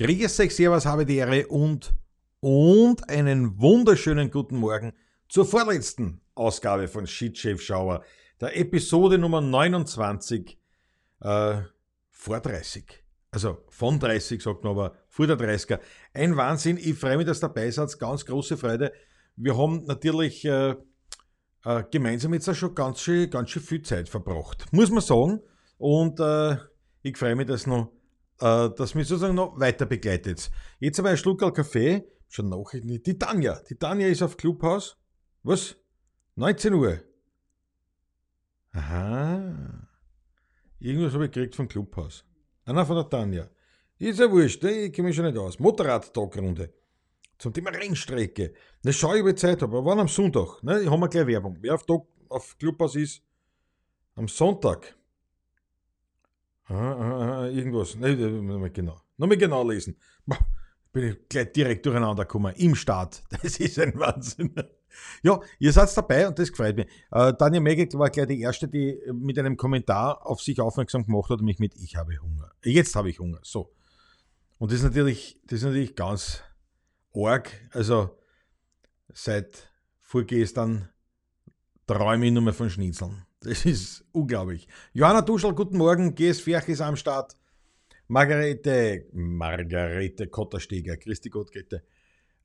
Grüß euch, Servus, habe die Ehre und, und einen wunderschönen guten Morgen zur vorletzten Ausgabe von Shitchef Schauer, der Episode Nummer 29 äh, vor 30. Also von 30 sagt man aber vor der 30er. Ein Wahnsinn, ich freue mich, dass dabei seid, ganz große Freude. Wir haben natürlich äh, äh, gemeinsam jetzt auch schon ganz schön, ganz schön viel Zeit verbracht, muss man sagen. Und äh, ich freue mich, dass noch äh, das mich sozusagen noch weiter begleitet. Jetzt aber ein Schluck Kaffee, schon Nachrichten. Die Tanja, die Tanja ist auf Clubhaus. Was? 19 Uhr. Aha. Irgendwas habe ich gekriegt vom Clubhaus. Einer von der Tanja. Ist ja wurscht, ne? ich kenne mich schon nicht aus. Motorrad-Tagrunde. Zum Thema Rennstrecke. Na, schau ich, ob ich Zeit habe. Aber wann am Sonntag? Ne? Ich habe mir gleich Werbung. Wer auf, Tag, auf Clubhaus ist, am Sonntag. Irgendwas. Nicht genau. Nochmal genau lesen. Bin ich gleich direkt durcheinander gekommen. Im Start. Das ist ein Wahnsinn. Ja, ihr seid dabei und das gefällt mir. Äh, Daniel Megel war gleich die Erste, die mit einem Kommentar auf sich aufmerksam gemacht hat, mich mit Ich habe Hunger. Jetzt habe ich Hunger. So. Und das ist natürlich, das ist natürlich ganz arg. Also seit vorgestern träume ich nur mehr von Schnitzeln. Das ist unglaublich. Johanna Duschel, guten Morgen. GS Ferch ist am Start. Margarete, Margarete Kottersteger, Christi Gott.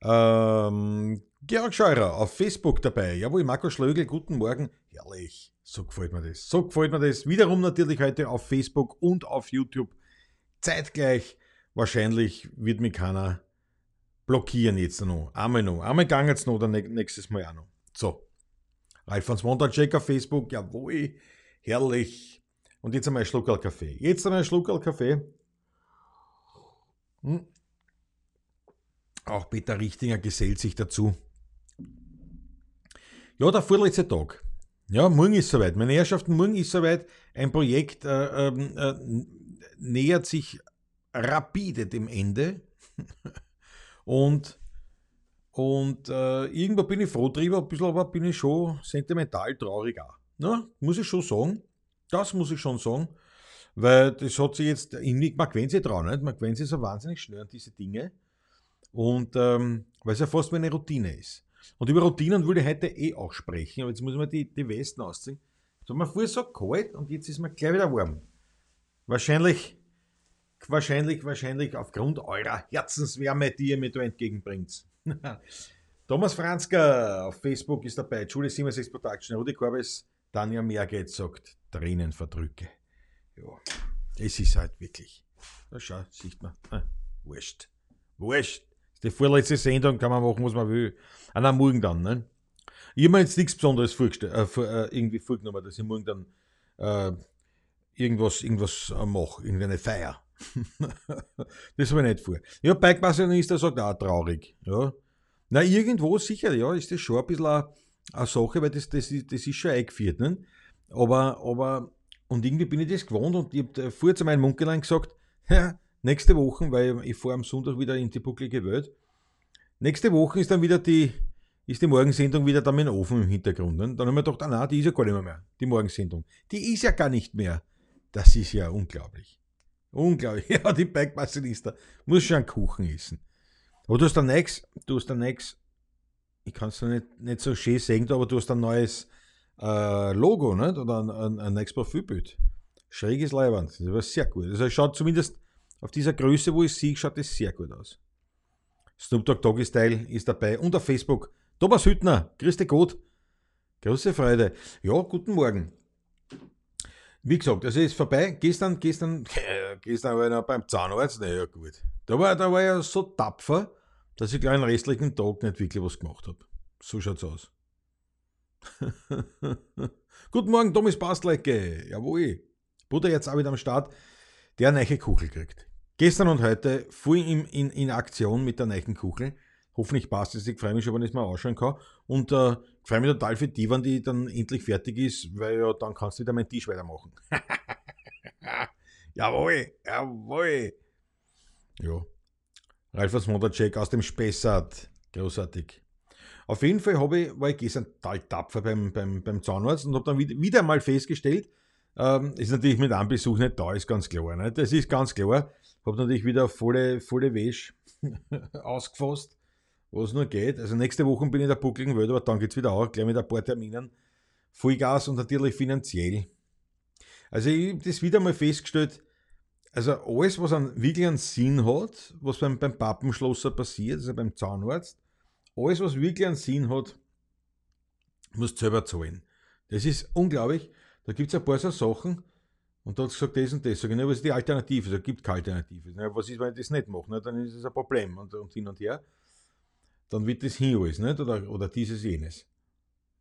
Ähm, Georg Scheurer auf Facebook dabei. Jawohl, Marco Schlögel, guten Morgen. Herrlich. So gefällt mir das. So gefällt mir das. Wiederum natürlich heute auf Facebook und auf YouTube. Zeitgleich. Wahrscheinlich wird mich keiner blockieren jetzt noch. Einmal noch. Einmal gang jetzt noch, dann nächstes Mal auch noch. So. Alfons Montaczek auf Facebook, jawohl, herrlich. Und jetzt einmal ein Schluckerl Kaffee. Jetzt einmal ein Schluckerl Kaffee. Hm. Auch Peter Richtinger gesellt sich dazu. Ja, der vorletzte Tag. Ja, morgen ist soweit. Meine Herrschaften, morgen ist soweit. Ein Projekt äh, ähm, äh, nähert sich rapide dem Ende. Und und äh, irgendwo bin ich froh drüber, ein bisschen aber bin ich schon sentimental traurig auch. Ne? Muss ich schon sagen. Das muss ich schon sagen. Weil das hat sich jetzt, man gewöhnt sich dran, nicht? man gewöhnt sich so wahnsinnig schnell an diese Dinge. Und ähm, weil es ja fast wie eine Routine ist. Und über Routinen würde ich heute eh auch sprechen, aber jetzt muss man die, die Westen ausziehen. Es war mir vorher so kalt und jetzt ist mir gleich wieder warm. Wahrscheinlich, wahrscheinlich, wahrscheinlich aufgrund eurer Herzenswärme, die ihr mir da entgegenbringt. Thomas Franzka auf Facebook ist dabei. Julie 76 Production. Rudi Korbes, Tanja Mehrgeld sagt, Tränen verdrücke. Ja, es ist halt wirklich. Da schau, sieht man. Hm, wurscht. Wurscht. Die vorletzte Sendung kann man machen, was man will. An am Morgen dann, ne? Ich habe mir jetzt nichts Besonderes vorgestellt, äh, äh, irgendwie vorgenommen, dass ich morgen dann äh, irgendwas, irgendwas äh, mache, irgendeine Feier. das habe ich nicht vor. Ja, Bike-Passionista sagt auch traurig. Ja. Na, irgendwo sicher, ja, ist das schon ein bisschen eine, eine Sache, weil das, das, das ist schon eingeführt. Ne? Aber, aber, und irgendwie bin ich das gewohnt und ich habe vorher zu meinem Munkelein gesagt, ja, nächste Woche, weil ich fahre am Sonntag wieder in die bucklige Welt, nächste Woche ist dann wieder die, ist die Morgensendung wieder da mit dem Ofen im Hintergrund. Ne? Dann haben wir gedacht, ah, nein, die ist ja gar nicht mehr, mehr, die Morgensendung. Die ist ja gar nicht mehr. Das ist ja unglaublich. Unglaublich. Ja, die Bergmassenista. Muss schon einen Kuchen essen. Aber du hast dann nichts, du hast dann nichts, ich kann es nicht, nicht so schön sehen, aber du hast ein neues äh, Logo, nicht? Oder ein, ein, ein neues Profilbild. Schräges Leibwand. Das war sehr gut. Also schaut zumindest auf dieser Größe, wo ich sehe, schaut es sehr gut aus. Snoop Dogg Doggy Style ist dabei und auf Facebook. Thomas Hüttner, grüß dich gut. Große Freude. Ja, guten Morgen. Wie gesagt, also ist vorbei. Gestern, gestern, gestern war ich noch beim Zahnarzt. Naja, gut. Da war, da war ich ja so tapfer, dass ich gleich den restlichen Tag nicht wirklich was gemacht habe. So schaut's aus. Guten Morgen, Thomas Bastlecke. Jawohl. Bruder jetzt auch wieder am Start. Der eine Kuchel kriegt. Gestern und heute fuhr ich in, in, in Aktion mit der Kuchel. Hoffentlich passt es. Ich freue mich schon, wenn ich es mal ausschauen kann. Und äh, freue mich total für die, wenn die dann endlich fertig ist, weil ja, dann kannst du wieder meinen Tisch weitermachen. jawohl, jawohl. Ja. Ralfers Monatcheck aus dem Spessart. Großartig. Auf jeden Fall ich, war ich gestern total tapfer beim, beim, beim Zahnarzt und habe dann wieder, wieder mal festgestellt, ähm, ist natürlich mit einem Besuch nicht da, ist ganz klar. Ne? Das ist ganz klar. Habe natürlich wieder volle, volle Wäsche ausgefasst, was nur geht. Also nächste Woche bin ich in der buckligen Welt, aber dann geht es wieder auch, gleich mit ein paar Terminen. Vollgas und natürlich finanziell. Also ich habe das wieder mal festgestellt, also alles, was einen, wirklich einen Sinn hat, was beim, beim Pappenschlosser passiert, also beim Zahnarzt, alles, was wirklich einen Sinn hat, musst du selber zahlen. Das ist unglaublich. Da gibt es ein paar so Sachen, und da hat gesagt, das und das. Sag ich, ne, was ist die Alternative? Es gibt keine Alternative. Ne, was ist, wenn ich das nicht mache? Ne, dann ist es ein Problem. Und, und hin und her. Dann wird das hin alles, nicht? Oder, oder dieses, jenes.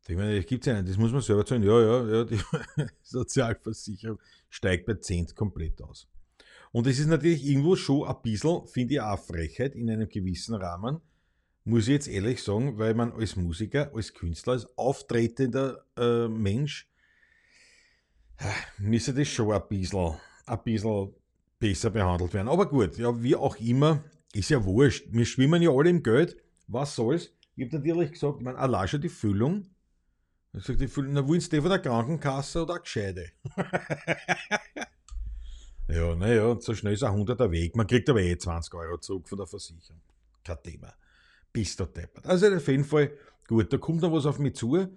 Ich meine, das gibt es ja nicht. Das muss man selber zahlen. Ja, ja, ja, die Sozialversicherung steigt bei Cent komplett aus. Und es ist natürlich irgendwo schon ein bisschen, finde ich, auch Frechheit in einem gewissen Rahmen, muss ich jetzt ehrlich sagen, weil man als Musiker, als Künstler, als auftretender äh, Mensch müsste das schon ein bisschen, ein bisschen besser behandelt werden. Aber gut, ja, wie auch immer, ist ja wurscht. Wir schwimmen ja alle im Geld. Was soll's? Ich habe natürlich gesagt, ich meine, allein schon die Füllung. Ich sag, die Füllung, na, wollen Sie von der Krankenkasse oder eine Gescheide? ja, naja, so schnell ist ein 100er Weg. Man kriegt aber eh 20 Euro zurück von der Versicherung. Kein Thema. Bist du deppert. Also auf jeden Fall, gut, da kommt noch was auf mich zu äh,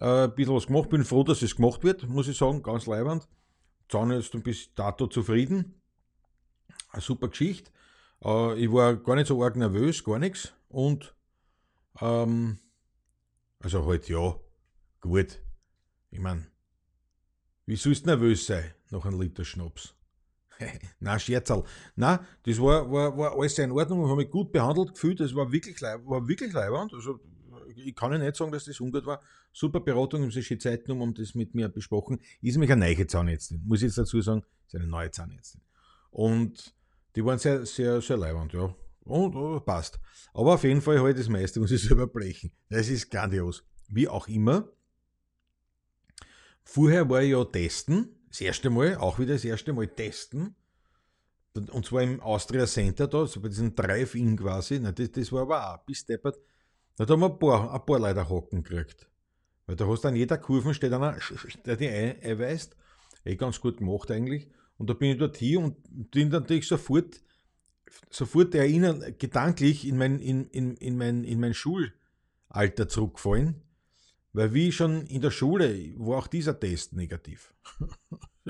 ein bisschen was gemacht. Bin froh, dass es gemacht wird, muss ich sagen, ganz leibend. Zahn ist bis dato zufrieden. Eine super Geschichte. Äh, ich war gar nicht so arg nervös, gar nichts. Und, ähm, also halt ja, gut. Ich meine, wie sollst nervös sein nach einem Liter Schnaps? Na, Scherzal. Na, das war, war, war alles in Ordnung. Ich habe mich gut behandelt gefühlt. Das war wirklich, war wirklich leibend. Also, ich kann ja nicht sagen, dass das ungut war. Super Beratung, haben sie schon Zeit genommen, um das mit mir besprochen. Ist nämlich eine neue Zahnärztin, muss ich jetzt dazu sagen, ist eine neue Zahnärztin. Und die waren sehr, sehr, sehr leibend, ja. Und oh, passt. Aber auf jeden Fall halt das meiste muss ich selber brechen. Das ist grandios. Wie auch immer. Vorher war ich ja testen. Das erste Mal, auch wieder das erste Mal testen. Und zwar im Austria Center da, so bei diesem Drive-In quasi. Na, das, das war aber auch bis deppert. Da haben wir ein paar, ein paar Leute Hocken gekriegt. Weil da hast du an jeder Kurve steht einer, der dich einweist. Eh ganz gut gemacht eigentlich. Und da bin ich dort hier und bin natürlich sofort, sofort erinnern, gedanklich in mein, in, in, in mein, in mein Schulalter zurückgefallen. Weil wie schon in der Schule war auch dieser Test negativ.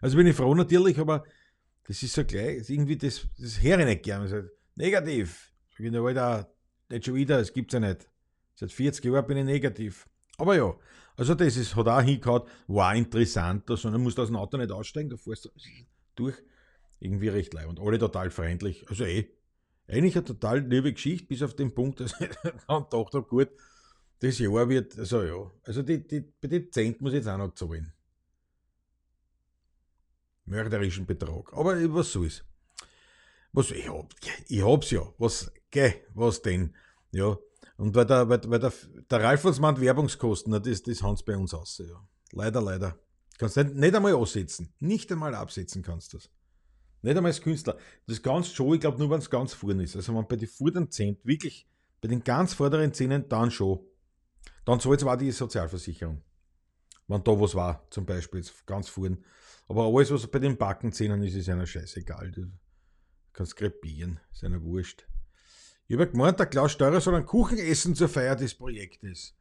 also bin ich froh natürlich, aber das ist so gleich, irgendwie das, das höre ich nicht gern. Negativ. Ich bin Alter, nicht schon wieder, es gibt's ja nicht. Seit 40 Jahren bin ich negativ. Aber ja, also das ist, hat auch hingehauen, war interessant, sondern musst aus dem Auto nicht aussteigen, da fährst du durch. Irgendwie recht leid und alle total freundlich. Also eh, eigentlich eine total liebe Geschichte, bis auf den Punkt, dass ich dann gedacht habe, gut, das Jahr wird, also ja, also die, die, bei den Cent muss ich jetzt auch noch zahlen. Mörderischen Betrag. Aber was soll's. Was, ich hab, ich hab's ja. Was, geh, was denn? Ja. Und weil der, weil, weil der, der Ralf uns meint Werbungskosten, das, das haben sie bei uns aus. Ja. Leider, leider. Kannst nicht, nicht einmal absetzen. Nicht einmal absetzen kannst du das. Nicht einmal als Künstler. Das ist ganz schon, ich glaube nur, wenn es ganz vorne ist. Also wenn bei den vorderen Zehn, wirklich, bei den ganz vorderen Zehnen, dann schon. Dann zahlt zwar die Sozialversicherung. Wenn da was war, zum Beispiel, ganz vorne. Aber alles, was bei den Backenzähnen ist, ist einer scheißegal. Du kannst krepieren, ist einer wurscht. Ich habe gemeint, der Klaus Steurer soll einen Kuchen essen zur Feier des Projektes.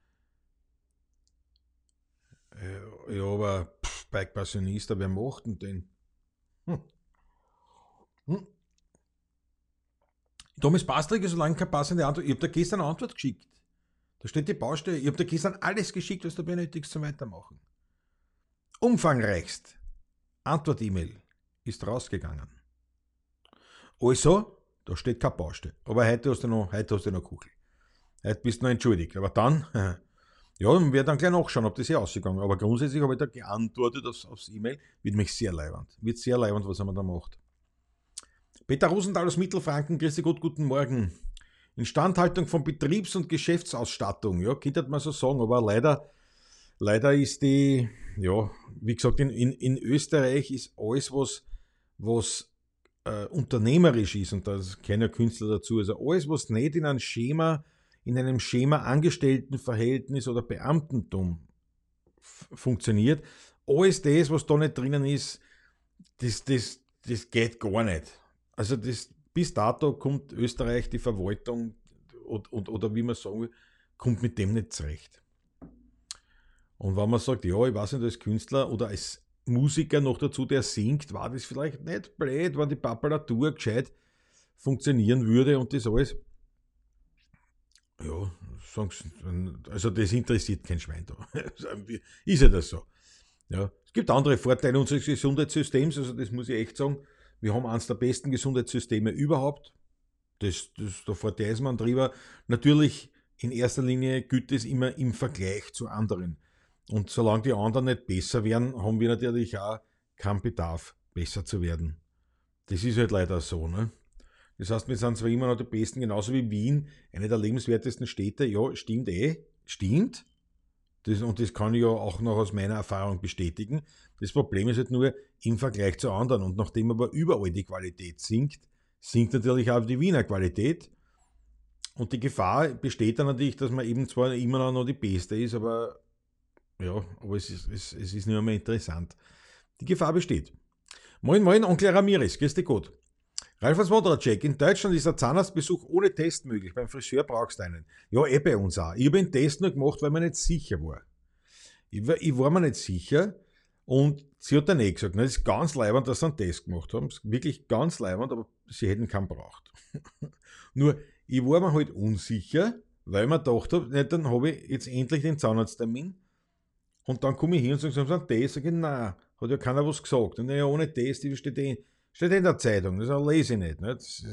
Ja, aber pff, Bike-Passionista, wer macht denn den? Hm. Hm. Thomas Pastrick, solange keine passende Antwort. Ich habe da gestern eine Antwort geschickt. Da steht die Baustelle. Ich habe da gestern alles geschickt, was du benötigst zum Weitermachen. Umfangreichst. Antwort-E-Mail ist rausgegangen. Also, da steht keine Baustelle. Aber heute hast du noch, heute hast du noch Kugel. Heute bist du noch entschuldigt. Aber dann, ja, dann werde dann gleich nachschauen, ob das hier ausgegangen Aber grundsätzlich habe ich da geantwortet aufs, aufs E-Mail. Wird mich sehr leibend. Wird sehr leibend, was er da macht. Peter Rosenthal aus Mittelfranken, grüße Gott, guten Morgen. Instandhaltung von Betriebs- und Geschäftsausstattung, ja, könnte man so sagen, aber leider, leider ist die, ja, wie gesagt, in, in, in Österreich ist alles, was, was äh, unternehmerisch ist, und da kennen ja Künstler dazu, also alles, was nicht in einem Schema, in einem Schema Angestelltenverhältnis oder Beamtentum funktioniert, alles das, was da nicht drinnen ist, das, das, das geht gar nicht. Also das, bis dato kommt Österreich, die Verwaltung und, und, oder wie man sagen will, kommt mit dem nicht zurecht. Und wenn man sagt, ja, ich weiß nicht, als Künstler oder als Musiker noch dazu, der singt, war das vielleicht nicht blöd, wenn die Papalatur gescheit funktionieren würde und das alles. Ja, also das interessiert kein Schwein da. Ist ja das so. Ja. Es gibt andere Vorteile unseres Gesundheitssystems, also das muss ich echt sagen. Wir haben eines der besten Gesundheitssysteme überhaupt. Das, das, da verteilt man drüber. Natürlich, in erster Linie gilt es immer im Vergleich zu anderen. Und solange die anderen nicht besser werden, haben wir natürlich auch keinen Bedarf, besser zu werden. Das ist halt leider so. Ne? Das heißt, wir sind zwar immer noch die Besten, genauso wie Wien, eine der lebenswertesten Städte. Ja, stimmt eh, stimmt. Das, und das kann ich ja auch noch aus meiner Erfahrung bestätigen. Das Problem ist halt nur im Vergleich zu anderen. Und nachdem aber überall die Qualität sinkt, sinkt natürlich auch die Wiener Qualität. Und die Gefahr besteht dann natürlich, dass man eben zwar immer noch die Beste ist, aber ja, aber es ist, es, es ist nicht mehr interessant. Die Gefahr besteht. Moin, moin, Onkel Ramirez, grüß dich gut. Ralf aus Wodracek, in Deutschland ist ein Zahnarztbesuch ohne Test möglich. Beim Friseur brauchst du einen. Ja, eh bei uns auch. Ich habe den Test nur gemacht, weil man nicht sicher war. Ich war, ich war mir nicht sicher und sie hat dann eh gesagt, das ist ganz leibend, dass sie einen Test gemacht haben. Wirklich ganz leibend, aber sie hätten keinen braucht. nur, ich war mir halt unsicher, weil man dachte, nicht, dann habe ich jetzt endlich den Zahnarzttermin und dann komme ich hin und sage, sie haben einen Test. Sag ich, nein, hat ja keiner was gesagt. Und ja, ohne Test, die steht eh Steht in der Zeitung, das lese ich nicht. nicht? Das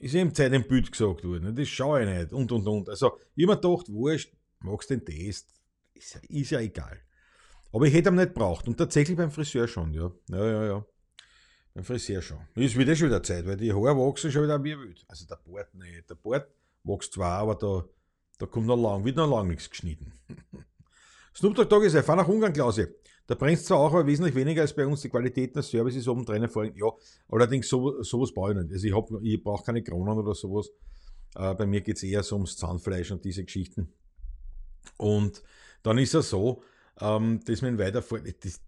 ist im Zeit im Bild gesagt worden, das schaue ich nicht und und und. Also, ich habe mir gedacht, wurscht, magst den Test, ist, ist, ja egal. Aber ich hätte ihn nicht braucht und tatsächlich beim Friseur schon, ja. Ja, ja, ja. Beim Friseur schon. Ist wieder schon wieder Zeit, weil die Haare wachsen schon wieder wie wild. Also der Bart nicht. Der Bart wächst zwar, aber da, da kommt noch lang, wird noch lang nichts geschnitten. Snoop Dogg Dogg ist fahr nach Ungarn, Klause. Da brennt zwar auch, aber wesentlich weniger als bei uns. Die Qualität des Services oben drin vorhin. Ja, allerdings so, sowas brauche ich nicht. Also ich, ich brauche keine Kronen oder sowas. Äh, bei mir geht es eher so ums Zahnfleisch und diese Geschichten. Und dann ist es so, ähm, dass man weiterfährt. Das,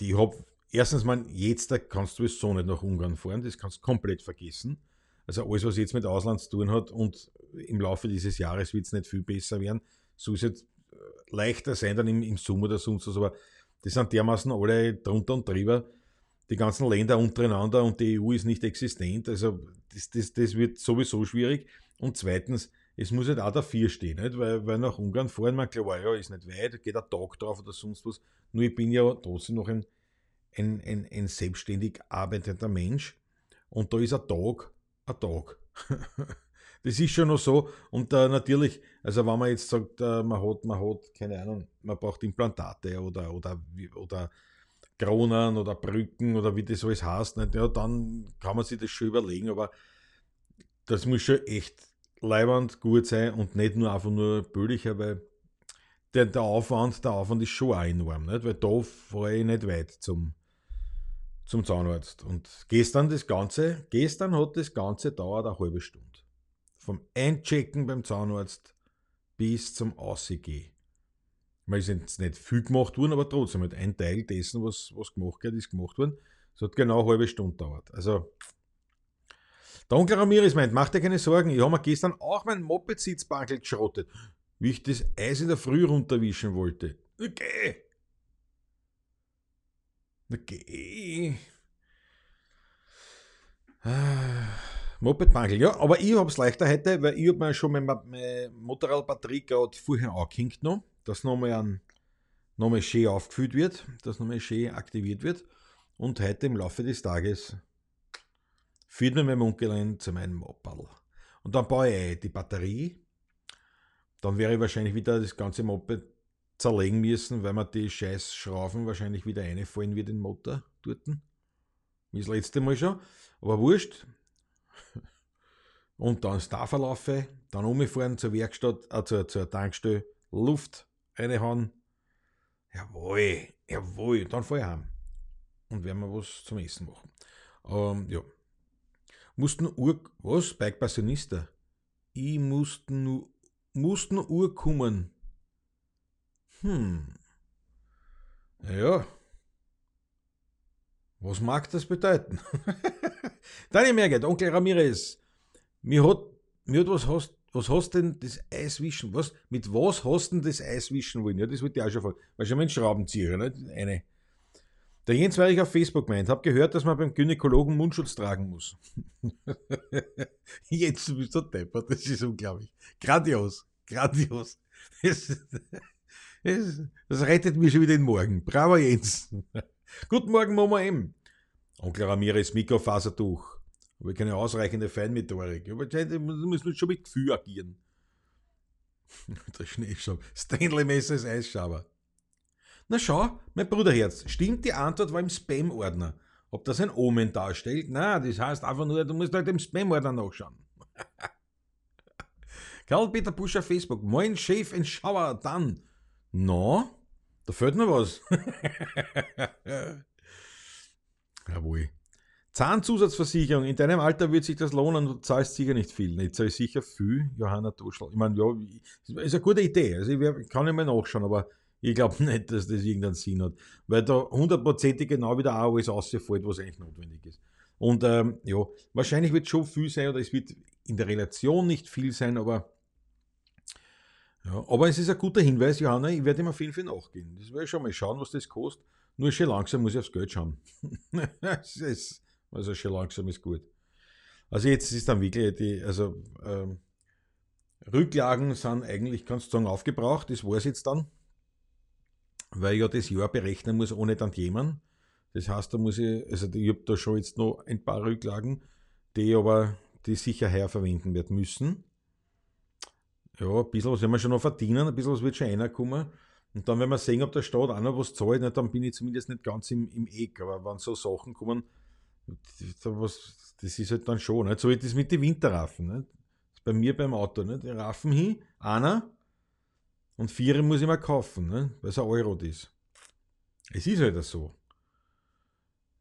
die hab, erstens mal, jetzt da kannst du es so nicht nach Ungarn fahren. Das kannst du komplett vergessen. Also alles, was jetzt mit Ausland zu tun hat und im Laufe dieses Jahres wird es nicht viel besser werden. So ist es äh, leichter sein dann im, im Sommer oder sonst was, aber die sind dermaßen alle drunter und drüber. Die ganzen Länder untereinander und die EU ist nicht existent. Also das, das, das wird sowieso schwierig. Und zweitens, es muss halt auch dafür stehen, nicht? Weil, weil nach Ungarn fahren, man klar, ja, ist nicht weit, geht ein Tag drauf oder sonst was. Nur ich bin ja trotzdem noch ein, ein, ein, ein selbstständig arbeitender Mensch. Und da ist ein Tag ein Tag. das ist schon noch so. Und äh, natürlich, also wenn man jetzt sagt, äh, man hat, man hat, keine Ahnung, man braucht Implantate oder, oder, oder Kronen oder Brücken oder wie das alles heißt, nicht? Ja, dann kann man sich das schon überlegen, aber das muss schon echt leibend gut sein und nicht nur einfach nur billiger, weil der, der Aufwand, der Aufwand ist schon auch enorm, nicht? weil da fahre ich nicht weit zum, zum Zahnarzt. Und gestern das Ganze, gestern hat das Ganze dauert eine halbe Stunde. Vom Einchecken beim Zahnarzt bis zum Aussehen. Weil es jetzt nicht viel gemacht worden, aber trotzdem halt ein Teil dessen, was, was gemacht wird, ist gemacht worden. Es hat genau eine halbe Stunde dauert. Also, der Onkel Ramirez meint, mach dir keine Sorgen, ich habe mir gestern auch meinen Moped-Sitzbankel geschrottet, wie ich das Eis in der Früh runterwischen wollte. Okay. Okay. Ah. Mopedmangel, ja, aber ich hab's leichter heute, weil ich hab mir schon meine, meine Motorradbatterie gerade vorher angehängt noch, dass nochmal ein nochmal schön aufgefüllt wird, dass nochmal schön aktiviert wird. Und heute im Laufe des Tages führt mir mein Onkel zu meinem Moped. Und dann baue ich die Batterie. Dann wäre ich wahrscheinlich wieder das ganze Moped zerlegen müssen, weil mir die scheiß Schrauben wahrscheinlich wieder einfallen wie den Motor dort. Wie das letzte Mal schon. Aber wurscht, und dann das Tafelaufe, dann umfahren zur Werkstatt, äh, zur, zur Tankstelle, Luft reinhauen. Jawohl, jawohl, dann fahr ich heim. Und werden wir was zum Essen machen. Ähm, ja. Mussten Uhr, was? Bike Passionista? Ich mussten mussten Uhr kommen. Hm. Ja. Was mag das bedeuten? Daniel Merget, Onkel Ramirez, mir hat, mir hat was hast, was hast denn das Eis wischen? Was, mit was hast denn das Eis wischen wollen? Ja, das wollte ich auch schon fragen. Weil schon ein Schraubenzieher, ne? Eine. Der Jens war ich auf Facebook meint, hab gehört, dass man beim Gynäkologen Mundschutz tragen muss. Jetzt bist du deppert, das ist unglaublich. Grandios, grandios. Das, das, das rettet mich schon wieder den Morgen. Bravo Jens. Guten Morgen, Mama M. Onkel Ramirez Mikrofasertuch. Habe ich keine ausreichende Feinmethodik. Aber du musst schon mit Gefühl agieren. Der Schneeschaum. Stanley Messer ist Eisschaber. Na schau, mein Bruderherz, stimmt, die Antwort war im Spam-Ordner. Ob das ein Omen darstellt? Na, das heißt einfach nur, du musst halt im Spam-Ordner nachschauen. Karl-Peter Busch auf Facebook. Moin, Chef and Schauer, dann. No, da fällt mir was. Jawohl. Zahnzusatzversicherung. In deinem Alter wird sich das lohnen, du zahlst sicher nicht viel. Ich zahle sicher viel, Johanna Duschel. Ich meine, ja, ist eine gute Idee. Also ich kann nicht mal nachschauen, aber ich glaube nicht, dass das irgendeinen Sinn hat. Weil da hundertprozentig genau wieder alles ausfällt, was eigentlich notwendig ist. Und ähm, ja, wahrscheinlich wird schon viel sein oder es wird in der Relation nicht viel sein, aber ja, aber es ist ein guter Hinweis, Johanna, ich werde ihm auf jeden Fall nachgehen. Das werde ich schon mal schauen, was das kostet. Nur schon langsam muss ich aufs Geld schauen. ist, also schon langsam ist gut. Also jetzt ist dann wirklich die, also ähm, Rücklagen sind eigentlich, kannst du sagen, aufgebraucht, das war es jetzt dann, weil ich ja das Jahr berechnen muss ohne dann jemand. Das heißt, da muss ich, also ich habe da schon jetzt noch ein paar Rücklagen, die aber die sicher heuer verwenden wird müssen. Ja, ein bisschen was werden wir schon noch verdienen, ein bisschen was wird schon reinkommen. Und dann, wenn wir sehen, ob der Staat auch noch was zahlt, dann bin ich zumindest nicht ganz im, im Eck. Aber wenn so Sachen kommen, das ist halt dann schon. Nicht? So wie das mit den Winterraffen. Nicht? Bei mir beim Auto. Nicht? Die Raffen hin, einer und vier muss ich mir kaufen, nicht? weil es ein Euro ist. Es ist halt so.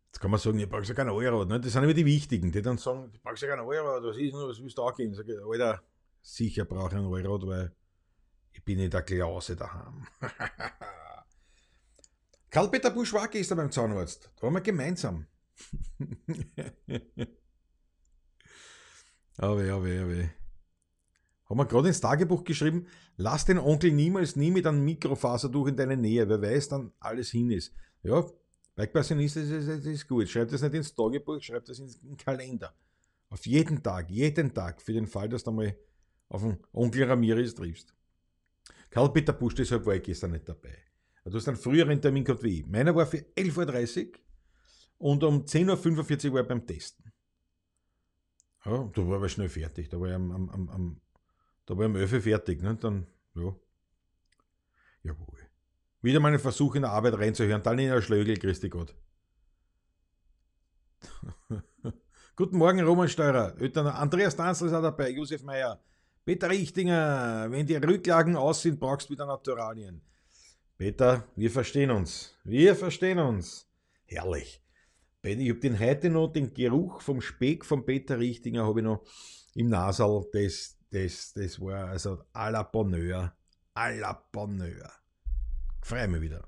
Jetzt kann man sagen, ich brauche ja keinen Euro. Nicht? Das sind immer die Wichtigen, die dann sagen, ich brauche ja keinen Euro, was ist denn, was willst du auch geben? Sag ich, Alter, sicher brauche ich einen Euro, weil ich bin in der Klause daheim. Karl-Peter Busch war gestern beim Zahnarzt. Da waren wir gemeinsam. aber, aber, aber. Haben wir gerade ins Tagebuch geschrieben, lass den Onkel niemals nie mit einem Mikrofasertuch in deine Nähe, wer weiß, dann alles hin ist. Ja, Bike-Passionist ist, ist, ist gut. Schreib das nicht ins Tagebuch, schreib das in den Kalender. Auf jeden Tag, jeden Tag, für den Fall, dass du mal auf den Onkel Ramirez triffst. Karl-Peter Busch, deshalb war ich gestern nicht dabei. Du hast einen früheren Termin gehabt wie ich. Meiner war für 11.30 Uhr und um 10.45 Uhr war ich beim Testen. Ja, da war ich schnell fertig. Da war ich am, am, am, am da war ich um 11 Uhr fertig. Ne? Dann, ja. Jawohl. Wieder mal einen Versuch in der Arbeit reinzuhören. Dann in der Schlögel, Christi Gott. Guten Morgen, Roman Steurer. Andreas Danzl ist auch dabei, Josef Meyer. Peter Richtinger, wenn die Rücklagen aus sind, brauchst du wieder Naturalien. Peter, wir verstehen uns. Wir verstehen uns. Herrlich. Ich habe den heute noch, den Geruch vom Speck von Peter Richtinger habe ich noch im Nasal. Das, das, das war also à la Bonheur. À la Bonheur. Freue mich wieder.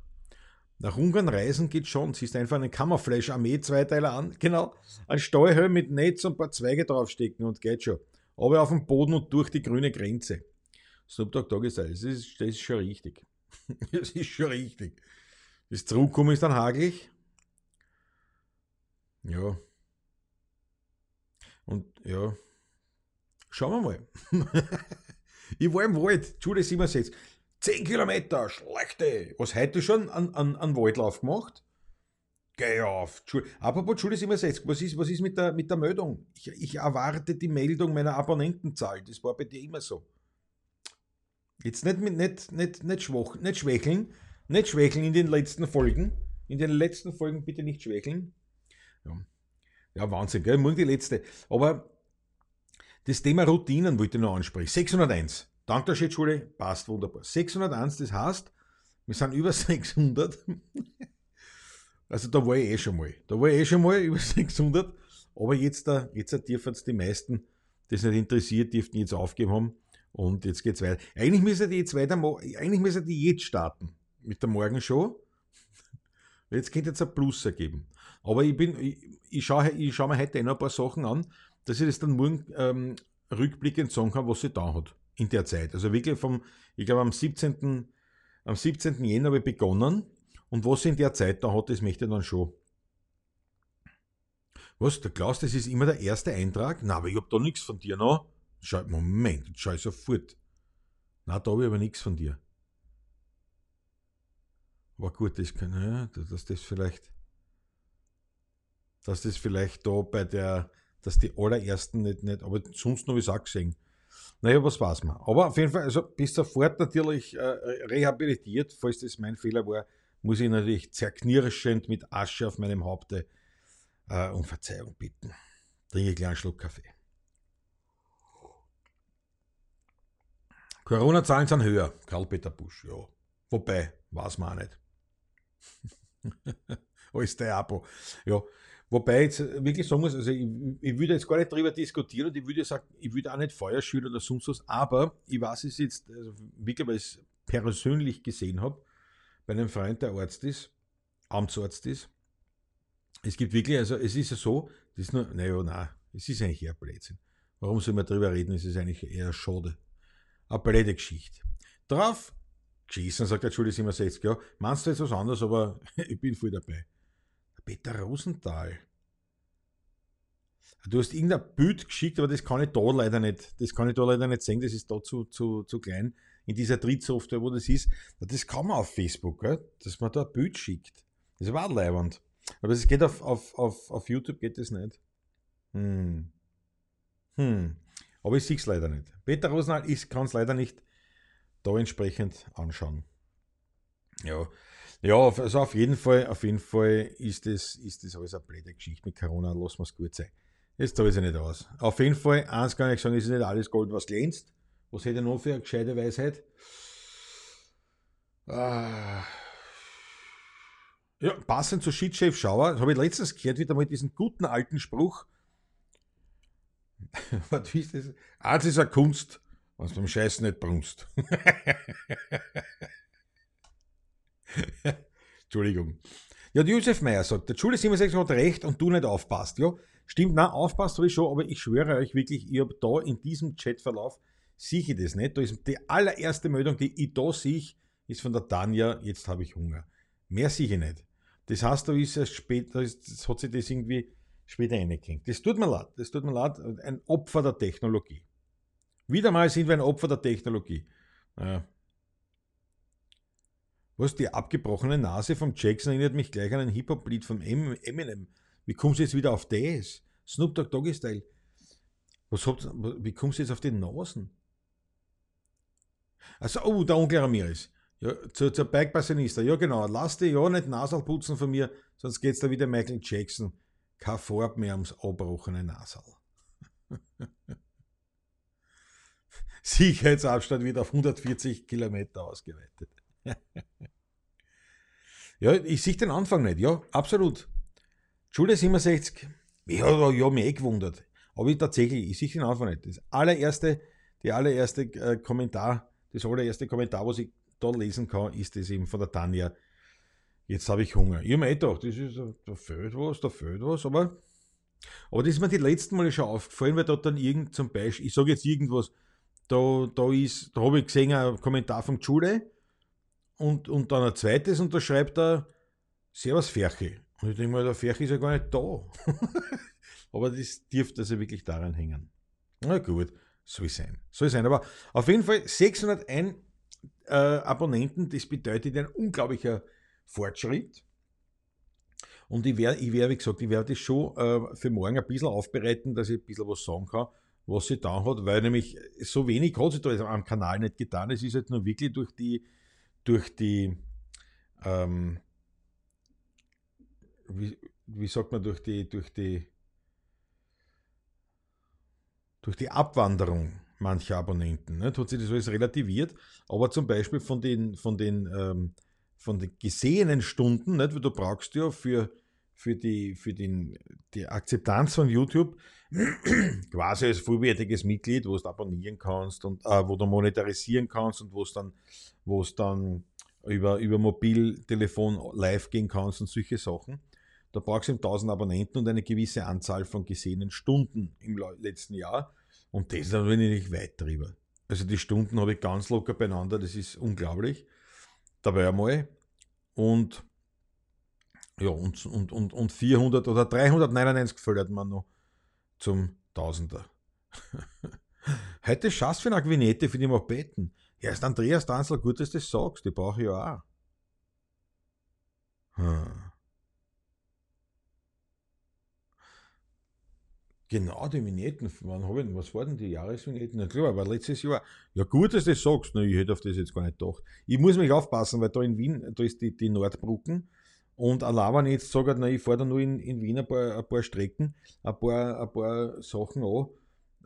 Nach Ungarn reisen geht schon. Siehst einfach einen Camouflage-Armee-Zweiteiler an. Genau. Ein Steuerhelm mit Netz und ein paar Zweige draufstecken und geht schon aber auf dem Boden und durch die grüne Grenze. Snoop Dogg Doggy Style, das ist, das ist schon richtig. das ist schon richtig. Das Zurückkommen ist dann hagelig. Ja. Und ja, schauen wir mal. ich war im Wald, Schule 67. 10 Kilometer, schlechte. Was heute schon an, an, an Waldlauf gemacht? Geh auf. Apropos Schule 67, was ist, was ist mit, der, mit der Meldung? Ich, ich erwarte die Meldung meiner Abonnentenzahl. Das war bei dir immer so. Jetzt nicht, mit, nicht, nicht, nicht, schwach, nicht schwächeln. Nicht schwächeln in den letzten Folgen. In den letzten Folgen bitte nicht schwächeln. Ja, ja Wahnsinn, gell? Morgen die letzte. Aber das Thema Routinen wollte ich noch ansprechen. 601. Dank der Schule, passt wunderbar. 601, das heißt, wir sind über 600. Also da war ich eh schon mal. Da war ich eh schon mal über 600. Aber jetzt, da, jetzt dürfen es die meisten, das nicht interessiert, dürften jetzt aufgeben haben. Und jetzt geht's weiter. Eigentlich müssen die jetzt weiter, eigentlich müssen die jetzt starten. Mit der Morgenshow. Jetzt könnte jetzt ein Plus ergeben. Aber ich bin, ich, ich schaue ich schau mir heute eh noch ein paar Sachen an, dass ich das dann morgen ähm, rückblickend sagen kann, was sie da hat in der Zeit. Also wirklich vom, ich glaube am 17. Am 17. Jänner habe ich begonnen und was sie in der Zeit da hat, das möchte ich dann schon. Was, der Klaus, das ist immer der erste Eintrag? Na, aber ich habe da nichts von dir noch. Schau, Moment, schau ich sofort. Na, da habe ich aber nichts von dir. Aber gut, das kann, ja, dass das vielleicht, dass das vielleicht da bei der, dass die allerersten nicht, nicht aber sonst ich es auch gesehen. Naja, was weiß man. Aber auf jeden Fall, also bis sofort natürlich äh, rehabilitiert, falls das mein Fehler war, muss ich natürlich zerknirschend mit Asche auf meinem Haupte äh, um Verzeihung bitten. Trinke einen kleinen Schluck Kaffee. Corona-Zahlen sind höher, Karl-Peter Busch, ja. Wobei, weiß man auch nicht. Alles der Abo. Ja. Wobei ich jetzt wirklich sagen muss, also ich, ich würde jetzt gar nicht darüber diskutieren und ich würde sagen, ich würde auch nicht Feuerschüler oder sonst was, aber ich weiß es jetzt, also wirklich, weil ich es persönlich gesehen habe, bei einem Freund, der Arzt ist, Amtsarzt ist. Es gibt wirklich, also es ist ja so, das ist nur, naja, nein, es ist eigentlich eher Blödsinn. Warum soll man darüber reden? Es ist eigentlich eher schade. Eine blöde Geschichte. Drauf geschissen, sagt der Schule 67, ja, meinst du jetzt was anderes, aber ich bin voll dabei. Peter Rosenthal. Du hast irgendein Bild geschickt, aber das kann ich da leider nicht, das kann ich da leider nicht sehen, das ist da zu, zu, zu klein. In dieser Drittsoftware, wo das ist, das kann man auf Facebook, gell? dass man da ein Bild schickt. Das war leibend. Aber es geht auf, auf, auf, auf YouTube geht das nicht. Hm. Hm. Aber ich sehe es leider nicht. Peter Rosenthal, ich kann es leider nicht da entsprechend anschauen. Ja, ja, also auf jeden Fall, auf jeden Fall ist das, ist das alles eine blöde Geschichte mit Corona, lassen wir es gut sein. Jetzt tue ich es nicht aus. Auf jeden Fall, eins kann ich sagen, es ist nicht alles Gold, was glänzt. Was hätte ich noch für eine gescheite Weisheit? Ah. Ja, passend zu Shitchef Schauer, habe ich letztens gehört, wieder mal diesen guten alten Spruch. Was ist das? Eins ist eine Kunst, was beim Scheißen nicht brunst. Entschuldigung. Ja, Josef Meyer sagt, der Schule 67 hat recht und du nicht aufpasst. Ja, stimmt, nein, aufpasst habe ich schon, aber ich schwöre euch wirklich, ich habe da in diesem Chatverlauf, sehe ich das nicht. Da ist die allererste Meldung, die ich da sehe, ist von der Tanja, jetzt habe ich Hunger. Mehr sehe ich nicht. Das heißt, da ist erst später, das hat sich das irgendwie später reingekriegt. Das tut mir leid, das tut mir leid, ein Opfer der Technologie. Wieder mal sind wir ein Opfer der Technologie. Naja, was, die abgebrochene Nase vom Jackson erinnert mich gleich an ein Hip-Hop-Lied vom Eminem. Wie kommst du jetzt wieder auf das? Snoop Dogg Doggy Style. Was habt, wie kommst du jetzt auf die Nasen? Also, oh, der Onkel Ramirez. Ja, zur, zur Bike-Passionista. Ja, genau. Lass dich ja nicht Nasal putzen von mir, sonst geht's da wieder Michael Jackson. Kein Farb mehr ums abbrochene Nasal. Sicherheitsabstand wird auf 140 Kilometer ausgeweitet. ja, ich sehe den Anfang nicht, ja, absolut. Schule 67, ja, ja, mich eh gewundert. Aber ich tatsächlich, ich sehe den Anfang nicht. Das allererste, die allererste äh, Kommentar, das allererste Kommentar, was ich da lesen kann, ist das eben von der Tanja. Jetzt habe ich Hunger. Ich habe mir eh gedacht, das ist, da fehlt was, da fehlt was, aber, aber das ist mir die letzten Male schon aufgefallen, weil da dann irgend zum Beispiel, ich sage jetzt irgendwas, da, da ist, da habe ich gesehen, ein Kommentar von Schule, und, und dann ein zweites und da schreibt er Servus Ferchi. Und ich denke mal, der Ferchi ist ja gar nicht da. Aber das dürfte also wirklich daran hängen. Na gut, soll sein. Soll sein. Aber auf jeden Fall 601 äh, Abonnenten, das bedeutet ein unglaublicher Fortschritt. Und ich werde, ich werde wie gesagt, ich werde das schon äh, für morgen ein bisschen aufbereiten, dass ich ein bisschen was sagen kann, was sie da hat, weil nämlich so wenig hat sie da am Kanal nicht getan. Es ist jetzt nur wirklich durch die durch die, ähm, wie, wie sagt man, durch die, durch die, durch die Abwanderung mancher Abonnenten ne, hat sich das alles relativiert, aber zum Beispiel von den, von den, ähm, von den gesehenen Stunden, nicht, weil du brauchst ja für, für, die, für den, die Akzeptanz von YouTube quasi als vollwertiges Mitglied, wo du abonnieren kannst und äh, wo du monetarisieren kannst und wo es dann, wo dann über, über Mobiltelefon live gehen kannst und solche Sachen. Da brauchst du 1000 Abonnenten und eine gewisse Anzahl von gesehenen Stunden im letzten Jahr. Und das ist natürlich weit drüber. Also die Stunden habe ich ganz locker beieinander, das ist unglaublich. Dabei einmal. Und ja, und, und, und, und 400 oder 399 gefällt man noch zum Tausender. Heute schaust du für eine Vignette für die Mopeden. Ja, ist Andreas Danzler gut, dass du das sagst. Die brauche ich ja auch. Hm. Genau, die Vignetten. Wann hab ich, was waren die Jahresvignetten? Na klar, aber letztes Jahr. Ja, gut, dass du das sagst. Na, ich hätte auf das jetzt gar nicht gedacht. Ich muss mich aufpassen, weil da in Wien, da ist die, die Nordbrücken. Und ich jetzt sage, na, ich fahre da nur in, in Wien ein paar, ein paar Strecken, ein paar, ein paar Sachen an,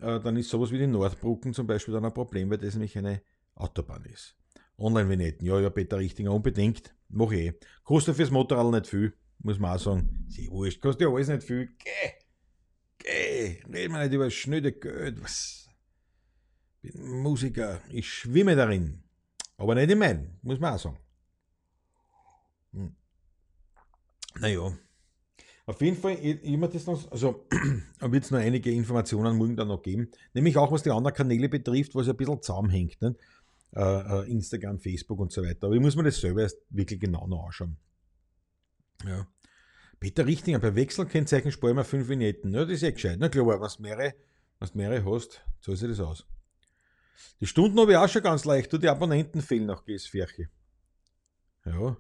äh, dann ist sowas wie die Nordbrücken zum Beispiel dann ein Problem, weil das nämlich eine Autobahn ist. Online-Vignetten, ja, ja, Peter Richtinger, unbedingt. Mach eh. Kostet fürs Motorrad nicht viel, muss man auch sagen. Sehr wurscht, kostet ja alles nicht viel. Geh! Geh! Reden wir nicht über das schnöde Geld. Was? Ich bin Musiker, ich schwimme darin. Aber nicht in meinen, muss man auch sagen. Hm. Naja. Auf jeden Fall, immer das noch, also wird es noch einige Informationen morgen dann noch geben, nämlich auch was die anderen Kanäle betrifft, was ein bisschen zusammenhängt. Ne? Äh, Instagram, Facebook und so weiter. Aber ich muss mir das selber erst wirklich genau noch anschauen. Ja. Peter Richtinger, bei Wechselkennzeichen sparen wir 5 Vignetten. Ja, das ist ja gescheit. Na klar, was mehrere, was mehrere hast, zahlt sich das aus. Die Stunden habe ich auch schon ganz leicht. Du, die Abonnenten fehlen nach GS-Färche. Ja.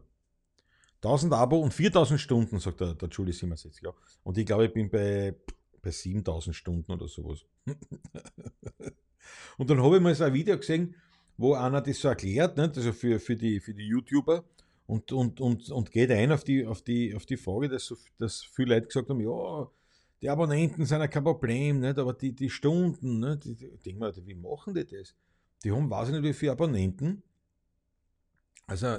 1000 Abo und 4000 Stunden, sagt der, der Julie Simmers jetzt. Ja. Und ich glaube, ich bin bei, bei 7000 Stunden oder sowas. und dann habe ich mal so ein Video gesehen, wo einer das so erklärt, nicht? also für, für, die, für die YouTuber, und, und, und, und geht ein auf die, auf die, auf die Frage, dass, dass viele Leute gesagt haben, ja, die Abonnenten sind ja kein Problem, nicht? aber die, die Stunden, nicht? Die, ich denke mir, wie machen die das? Die haben, weiß ich nicht, wie viele Abonnenten. Also,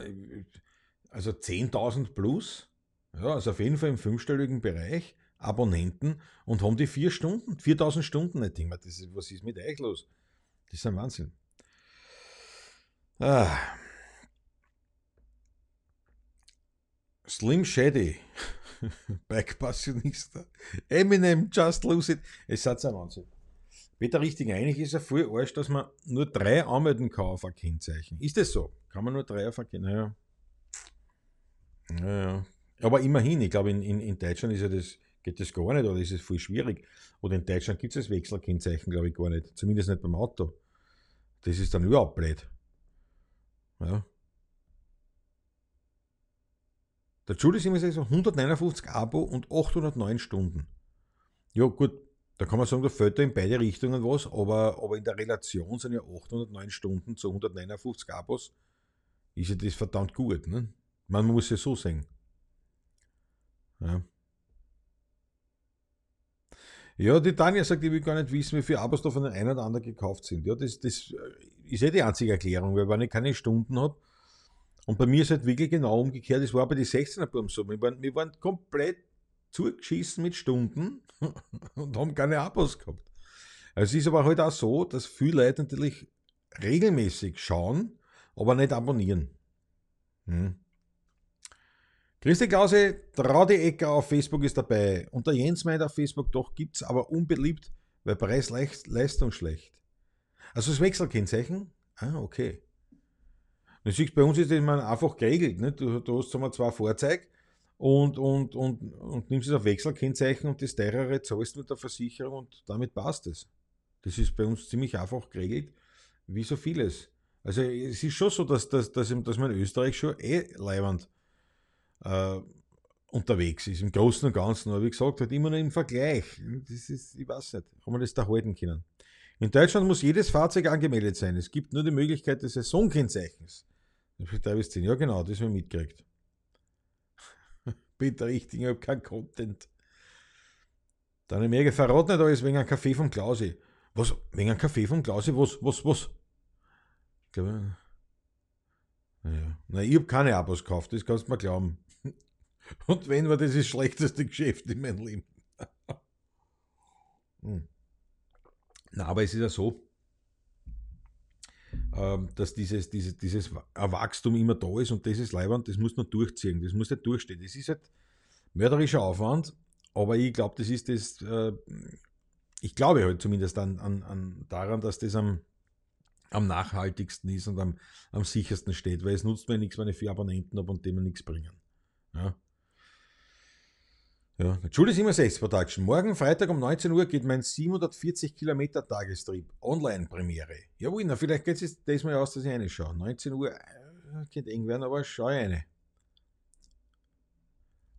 also 10.000 plus, ja, also auf jeden Fall im fünfstelligen Bereich Abonnenten und haben die vier Stunden, 4.000 Stunden. Ich denke mir, das ist, was ist mit euch los? Das ist ein Wahnsinn. Ah. Slim Shady, Backpassionista, Eminem, Just Lose It. Es hat ein Wahnsinn. Peter richtig, eigentlich ist er voll Arsch, dass man nur drei anmelden kann auf ein Kennzeichen. Ist das so? Kann man nur drei auf ein Kennzeichen? Naja. Ja, Aber immerhin, ich glaube, in, in, in Deutschland ist ja das, geht das gar nicht, oder ist es voll schwierig. Oder in Deutschland gibt es das Wechselkennzeichen, glaube ich, gar nicht. Zumindest nicht beim Auto. Das ist dann überhaupt blöd. Ja. Der Julius immer so 159 Abo und 809 Stunden. Ja, gut, da kann man sagen, da fällt da in beide Richtungen was, aber, aber in der Relation sind ja 809 Stunden zu 159 Abos, ist ja das verdammt gut. Ne? Man muss ja so sehen. Ja. Ja, die Tanja sagt, ich will gar nicht wissen, wie viele Abos da von den einen oder anderen gekauft sind. Ja, das, das ist ja die einzige Erklärung, weil wenn ich keine Stunden habe, und bei mir ist halt wirklich genau umgekehrt, es war bei den 16er Buben so, wir waren, wir waren komplett zugeschissen mit Stunden und haben keine Abos gehabt. Also es ist aber halt auch so, dass viele Leute natürlich regelmäßig schauen, aber nicht abonnieren. Hm. Christi Klause, Traudi Ecker auf Facebook ist dabei. Und der Jens meint auf Facebook, doch gibt es aber unbeliebt, weil Preis-Leistung schlecht. Also das Wechselkennzeichen? Ah, okay. Du siehst, bei uns ist das einfach geregelt. Nicht? Du, du hast mal zwei Fahrzeuge und, und, und, und nimmst es auf Wechselkennzeichen und das teurere zahlst mit der Versicherung und damit passt es. Das ist bei uns ziemlich einfach geregelt, wie so vieles. Also es ist schon so, dass, dass, dass, dass man in Österreich schon eh leibend äh, unterwegs ist, im Großen und Ganzen. Aber wie gesagt, halt immer nur im Vergleich. Das ist, ich weiß nicht, ob man das da halten können. In Deutschland muss jedes Fahrzeug angemeldet sein. Es gibt nur die Möglichkeit des Saisonkennzeichens. Drei bis ja genau, das haben wir mitgekriegt. Bitte richtig, ich habe kein Content. Deine Merke verrat nicht alles wegen einem Kaffee vom Klausi. Was? Wegen einem Kaffee vom Klausi? Was? Was? Was? Ich glaube, naja. Na, ich habe keine Abos gekauft, das kannst du mir glauben. Und wenn, war das das schlechteste Geschäft in meinem Leben. hm. Na, aber es ist ja so, ähm, dass dieses, dieses, dieses Wachstum immer da ist und das ist leibend, das muss man durchziehen, das muss nicht durchstehen. Das ist halt mörderischer Aufwand, aber ich glaube, das ist das, äh, ich glaube halt zumindest an, an, an daran, dass das am, am nachhaltigsten ist und am, am sichersten steht, weil es nutzt mir nichts, wenn ich vier Abonnenten habe und dem nichts bringen. Ja. Ja, Julie 67 Production. Morgen Freitag um 19 Uhr geht mein 740 Kilometer Tagestrip. Online-Premiere. Jawohl, na, vielleicht geht es das mal aus, dass ich eine schaue. 19 Uhr, äh, könnte eng werden, aber schau ich eine.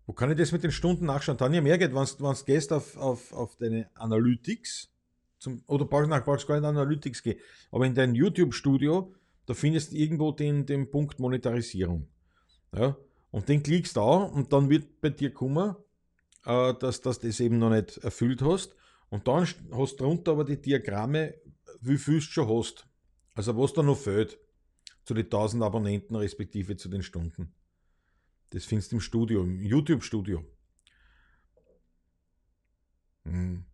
Wo kann ich das mit den Stunden nachschauen? Tanja Mehrgeht, wenn du gehst auf, auf, auf deine Analytics, zum, oder brauchst, nach, brauchst gar nicht Analytics gehen, aber in dein YouTube-Studio, da findest du irgendwo den, den Punkt Monetarisierung. Ja? Und den klickst du an und dann wird bei dir kommen, äh, dass, dass du das eben noch nicht erfüllt hast. Und dann hast du drunter aber die Diagramme, wie viel du schon hast. Also was da noch fehlt zu den 1000 Abonnenten respektive zu den Stunden. Das findest du im Studio, im YouTube-Studio. Hm.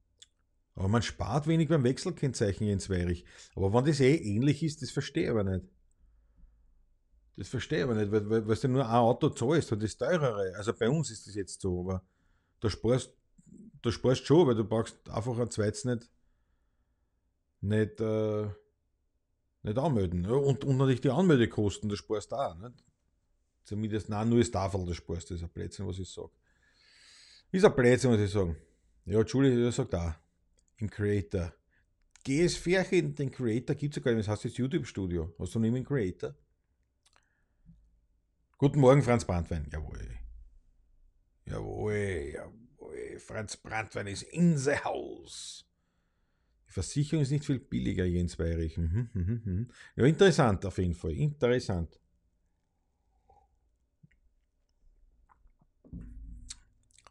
Aber man spart wenig beim Wechselkennzeichen in Zweirich. Aber wenn das eh ähnlich ist, das verstehe ich aber nicht. Das verstehe ich aber nicht, weil, weil, weil du nur ein Auto zahlst und das teurere. Also bei uns ist das jetzt so, aber da sparst du sparst schon, weil du brauchst einfach ein zweites nicht, nicht, äh, nicht anmelden. Ja? Und, und natürlich die Anmeldekosten, das sparst du auch. Nicht? Zumindest, nein, nur das Tafel, das sparst du, das ist ein Blödsinn, was ich sage. Ist ein Blödsinn, was ich sage. Ja, Entschuldigung, sagt auch. Im Creator. GS den Creator gibt es ja gar nicht, das heißt jetzt YouTube-Studio. Hast du nicht einen Creator? Guten Morgen, Franz Brandwein. Jawohl. Jawohl, jawohl. Franz Brandwein ist in the house. Die Versicherung ist nicht viel billiger hier in Zweirich. Mhm, mhm, mhm. Ja, interessant auf jeden Fall. Interessant.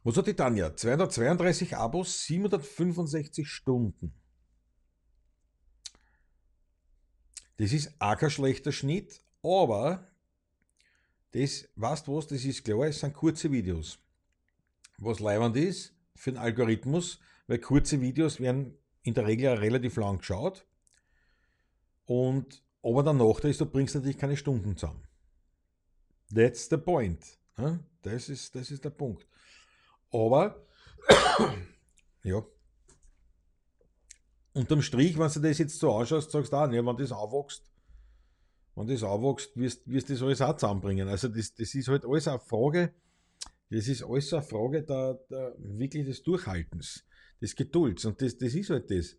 Was hat die Tanja? 232 Abos, 765 Stunden. Das ist auch kein schlechter Schnitt, aber das, weißt du was, das ist klar, es sind kurze Videos was leibend ist für den Algorithmus, weil kurze Videos werden in der Regel relativ lang geschaut. Und aber der Nachteil ist, du bringst natürlich keine Stunden zusammen. That's the point. Das ist, das ist der Punkt. Aber, ja, unterm Strich, wenn du das jetzt so anschaust, sagst du auch, ne, wenn das aufwächst, wenn das aufwächst, wirst, wirst du das alles auch zusammenbringen. Also das, das ist halt alles eine Frage, das ist alles eine Frage der, der, wirklich des Durchhaltens, des Gedulds. Und das, das ist halt das.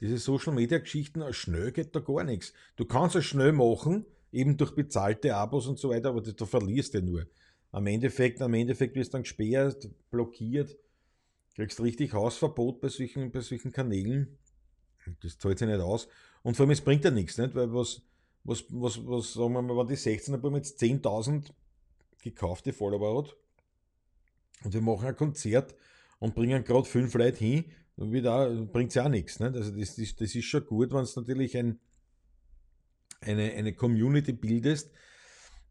Diese Social Media Geschichten, schnell geht da gar nichts. Du kannst es schnell machen, eben durch bezahlte Abos und so weiter, aber du, du verlierst ja nur. Am Endeffekt, am Endeffekt wirst du dann gesperrt, blockiert, kriegst richtig Hausverbot bei solchen, bei solchen Kanälen. Das zahlt sich nicht aus. Und vor allem, es bringt ja nichts, nicht? Weil was, was, was, was sagen wir mal, wenn die 16er jetzt 10.000 gekaufte Follower hat, und wir machen ein Konzert und bringen gerade fünf Leute hin, bringt es ja auch nichts. Nicht? Also das, das, das ist schon gut, wenn es natürlich ein, eine, eine Community bildest,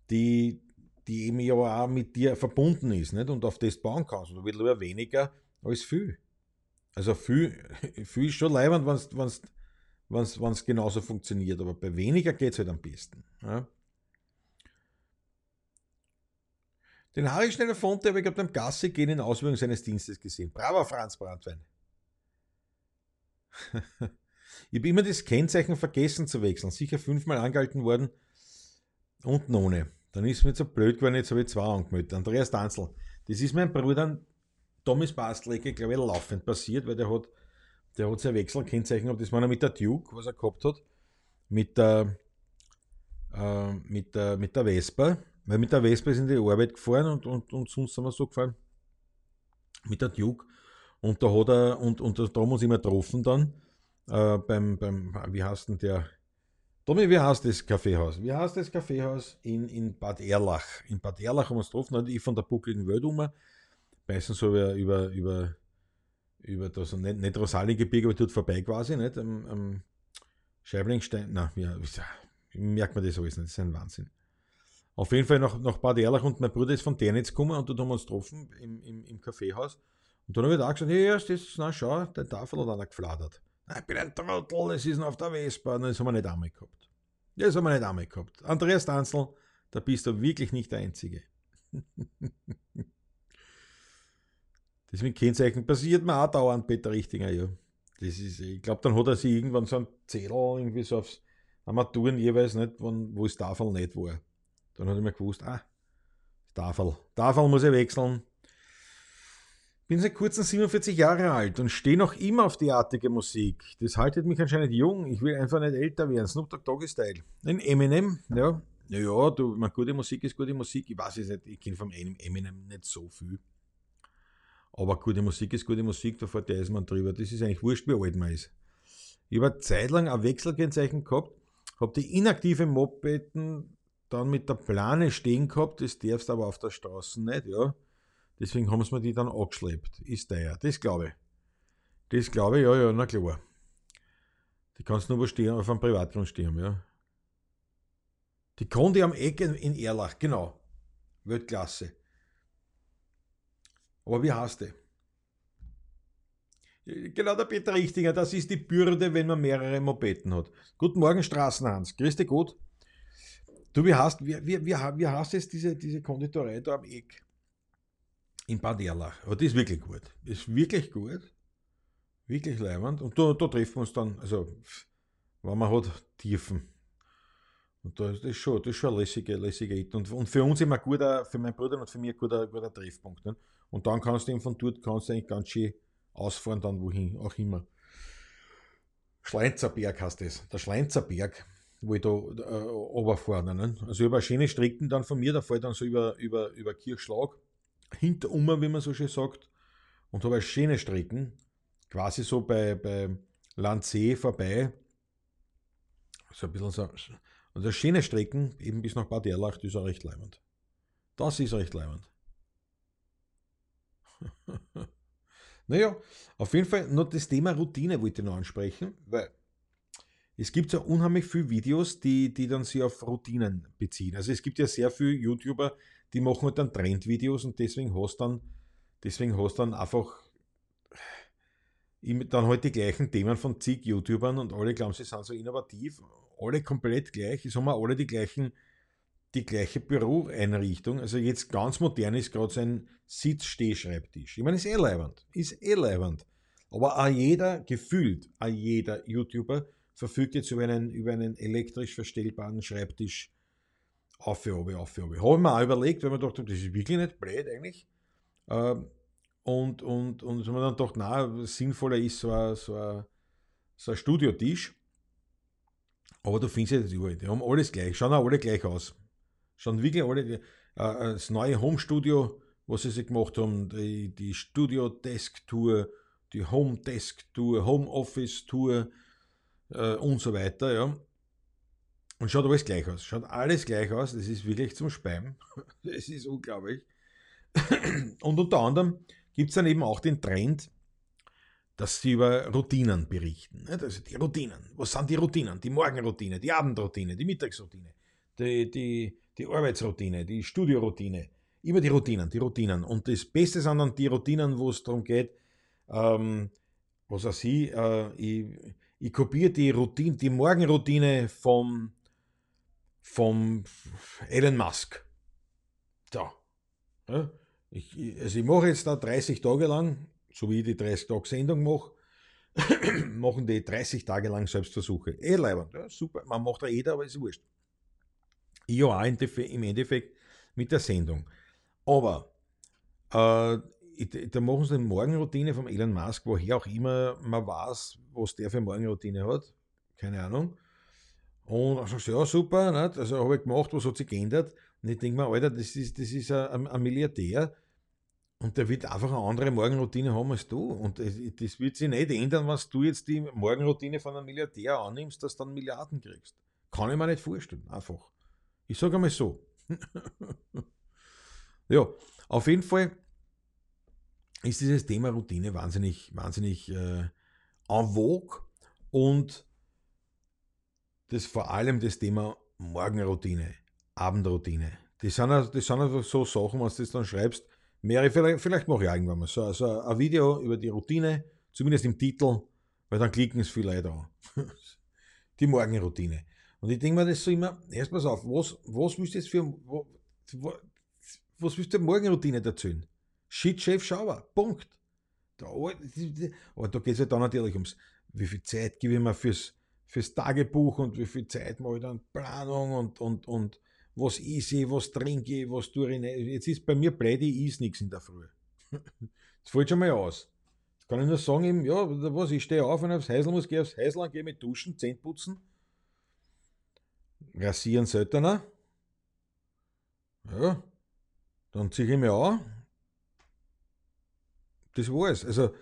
die, die eben ja auch mit dir verbunden ist nicht? und auf das bauen kannst. Du willst lieber weniger als viel. Also viel, viel ist schon leibend, wenn es genauso funktioniert, aber bei weniger geht es halt am besten. Ja? Den Harry Schneider-Fonte habe ich beim Gasse gehen in Ausübung seines Dienstes gesehen. Bravo, Franz Brandwein. ich habe immer das Kennzeichen vergessen zu wechseln. Sicher fünfmal angehalten worden. Unten ohne. Dann ist mir so blöd geworden, jetzt habe ich zwei angemeldet. Andreas Danzel. Das ist mein Bruder Thomas Bastlecke, glaube ich, laufend passiert, weil der hat, der hat sein Wechselkennzeichen Das war mit der Duke, was er gehabt hat. Mit der, äh, mit der, mit der Vespa weil mit der Vespa sind die Arbeit gefahren und, und, und sonst sind wir so gefahren. Mit der Duke. Und da hat er, und, und da haben wir uns immer getroffen dann, äh, beim, beim, wie heißt denn der? Tommy, wie heißt das Kaffeehaus? Wie heißt das Kaffeehaus in, in Bad Erlach? In Bad Erlach haben wir uns getroffen, also ich von der buckligen Welt um, meistens so über, über, über, über das, nicht, nicht Rosaliegebirge, aber dort vorbei quasi, nicht? Am, am Scheiblingstein, na, ja, merkt man das alles nicht, das ist ein Wahnsinn. Auf jeden Fall nach, nach Bad Erlach und mein Bruder ist von Dernitz gekommen und dort haben wir uns getroffen im, im, im Kaffeehaus. Und dann habe ich da gesagt, hey, erst ist, na schau, der Tafel hat einer gefladert. Ich bin ein Trottel, es ist noch auf der Vespa. Und das haben wir nicht einmal gehabt. Das haben wir nicht einmal gehabt. Andreas Danzel, da bist du wirklich nicht der Einzige. Deswegen Kennzeichen passiert mir auch dauernd Peter Richtinger, ja. Das ist, ich glaube, dann hat er sich irgendwann so ein Zettel irgendwie so aufs Armaturen jeweils nicht, wo das Tafel nicht war. Dann hat er mir gewusst, ah, Tafel. Tafel muss ich wechseln. Bin seit kurzem 47 Jahre alt und stehe noch immer auf derartige Musik. Das haltet mich anscheinend jung. Ich will einfach nicht älter werden. Snoop Dogg Doggy Style. Ein Eminem, ja. Ja, du, man, gute Musik ist gute Musik. Ich weiß es nicht, ich kenne vom Eminem nicht so viel. Aber gute Musik ist gute Musik, da der Eismann drüber. Das ist eigentlich wurscht, wie alt man ist. Ich habe eine Zeit lang ein Wechselkennzeichen gehabt, habe die inaktive Mopeden dann mit der Plane stehen gehabt, das darfst aber auf der Straße nicht, ja. Deswegen haben sie mir die dann angeschleppt. Ist der ja, das glaube ich. Das glaube ich, ja, ja, na klar. Die kannst du nur stehen, auf einem Privatgrund stehen, ja. Die Konde am Eck in Erlach, genau. Weltklasse. Aber wie heißt die? Genau der Peter Richtinger, das ist die Bürde, wenn man mehrere Mopeden hat. Guten Morgen, Straßenhans. Grüß dich gut. Du, wie hast, wie, wie hast jetzt diese, diese Konditorei da am Eck in Bad Erlach? Aber die ist wirklich gut. Ist wirklich gut. Wirklich leibend. Und da, da treffen wir uns dann, also, wenn man hat, Tiefen. Und da ist das schon, das ist schon ein lässiger, lässiger Hit. Und, und für uns immer guter, für meinen Bruder und für mich ein guter, guter Treffpunkt. Ne? Und dann kannst du eben von dort kannst du eigentlich ganz schön ausfahren, dann wohin auch immer. Schleinzerberg heißt das. Der Schleinzerberg, wo ich da äh, runterfahre. Ne? Also über schöne Strecken dann von mir, da fahre ich dann so über, über, über Kirchschlag, hinterum, wie man so schön sagt, und habe schöne Strecken, quasi so bei, bei Landsee vorbei. So ein bisschen so. Also schöne Strecken, eben bis nach Bad Erlach, das ist auch recht leimend. Das ist recht leimend. naja, auf jeden Fall noch das Thema Routine wollte ich noch ansprechen, weil es gibt ja unheimlich viele Videos, die, die dann sich auf Routinen beziehen. Also es gibt ja sehr viele YouTuber, die machen halt dann Trendvideos und deswegen hast dann, deswegen hast dann einfach dann halt die gleichen Themen von zig YouTubern und alle glauben, sie sind so innovativ, alle komplett gleich, es haben alle die gleichen die gleiche Büroeinrichtung. Also jetzt ganz modern ist gerade so ein Sitz-Steh-Schreibtisch. Ich meine, ist eh leibend. Ist eh leibend. Aber auch jeder, gefühlt, auch jeder YouTuber verfügt jetzt über einen, über einen elektrisch verstellbaren Schreibtisch auf für oben, auf für oben. Habe ich mir auch überlegt, weil man dachte, das ist wirklich nicht blöd eigentlich. Ähm, und, und, und man dann doch na, sinnvoller ist so ein, so ein, so ein Studiotisch. Aber du findest ja das überall. Die haben alles gleich, schauen auch alle gleich aus. Schon wirklich alle, äh, das neue Home Studio, was sie sich gemacht haben, die, die Studio Desk Tour, die Home Desk Tour, Home Office Tour äh, und so weiter, ja. Und schaut alles gleich aus. Schaut alles gleich aus. Das ist wirklich zum Speimen. Das ist unglaublich. Und unter anderem gibt es dann eben auch den Trend, dass sie über Routinen berichten. Also die Routinen. Was sind die Routinen? Die Morgenroutine, die Abendroutine, die Mittagsroutine, die, die, die Arbeitsroutine, die Studioroutine, immer die Routinen, die Routinen. Und das Beste sind dann die Routinen, wo es darum geht, ähm, was auch sie, äh, ich, ich kopiere die Routine, die Morgenroutine vom, vom Elon Musk. So. Ja, ich, also ich mache jetzt da 30 Tage lang, so wie ich die 30 Tage Sendung mache, machen die 30 Tage lang Selbstversuche. Eh leibend, ja, super, man macht da jeder, aber ist wurscht. Ja, im Endeffekt mit der Sendung. Aber äh, da machen sie eine Morgenroutine vom Elon Musk, woher auch immer man weiß, was der für Morgenroutine hat. Keine Ahnung. Und ich sage, ja, super, nicht? also habe ich gemacht, was hat sich geändert? Und ich denke mir, Alter, das ist, das ist ein, ein Milliardär und der wird einfach eine andere Morgenroutine haben als du. Und das wird sich nicht ändern, wenn du jetzt die Morgenroutine von einem Milliardär annimmst, dass du dann Milliarden kriegst. Kann ich mir nicht vorstellen, einfach. Ich sage einmal so. ja, auf jeden Fall ist dieses Thema Routine wahnsinnig, wahnsinnig äh, en vogue und das vor allem das Thema Morgenroutine, Abendroutine. Das sind, das sind einfach so Sachen, was du das dann schreibst. Mehrere, vielleicht, vielleicht mache ich irgendwann mal so, so ein Video über die Routine, zumindest im Titel, weil dann klicken es viele Leute an. die Morgenroutine. Und ich denke mir das so immer, erst mal auf, was, was willst du jetzt für, was, was willst du Morgenroutine erzählen? Shit, Chef, Schauer, Punkt. Da, aber da geht es ja dann natürlich ums, wie viel Zeit gebe ich mir fürs, fürs Tagebuch und wie viel Zeit mache ich dann Planung und, und, und was esse was trinke ich, was tue ich nicht. Jetzt ist bei mir blöd, ich is nichts in der Früh. Das fällt schon mal aus. Jetzt kann ich nur sagen, ja, was, ich stehe auf, wenn ich aufs Häusl muss, gehe aufs Häusl, gehe mit duschen, Zähne putzen, rasieren seltener. Ja, dann ziehe ich mich an. Das war's. Also,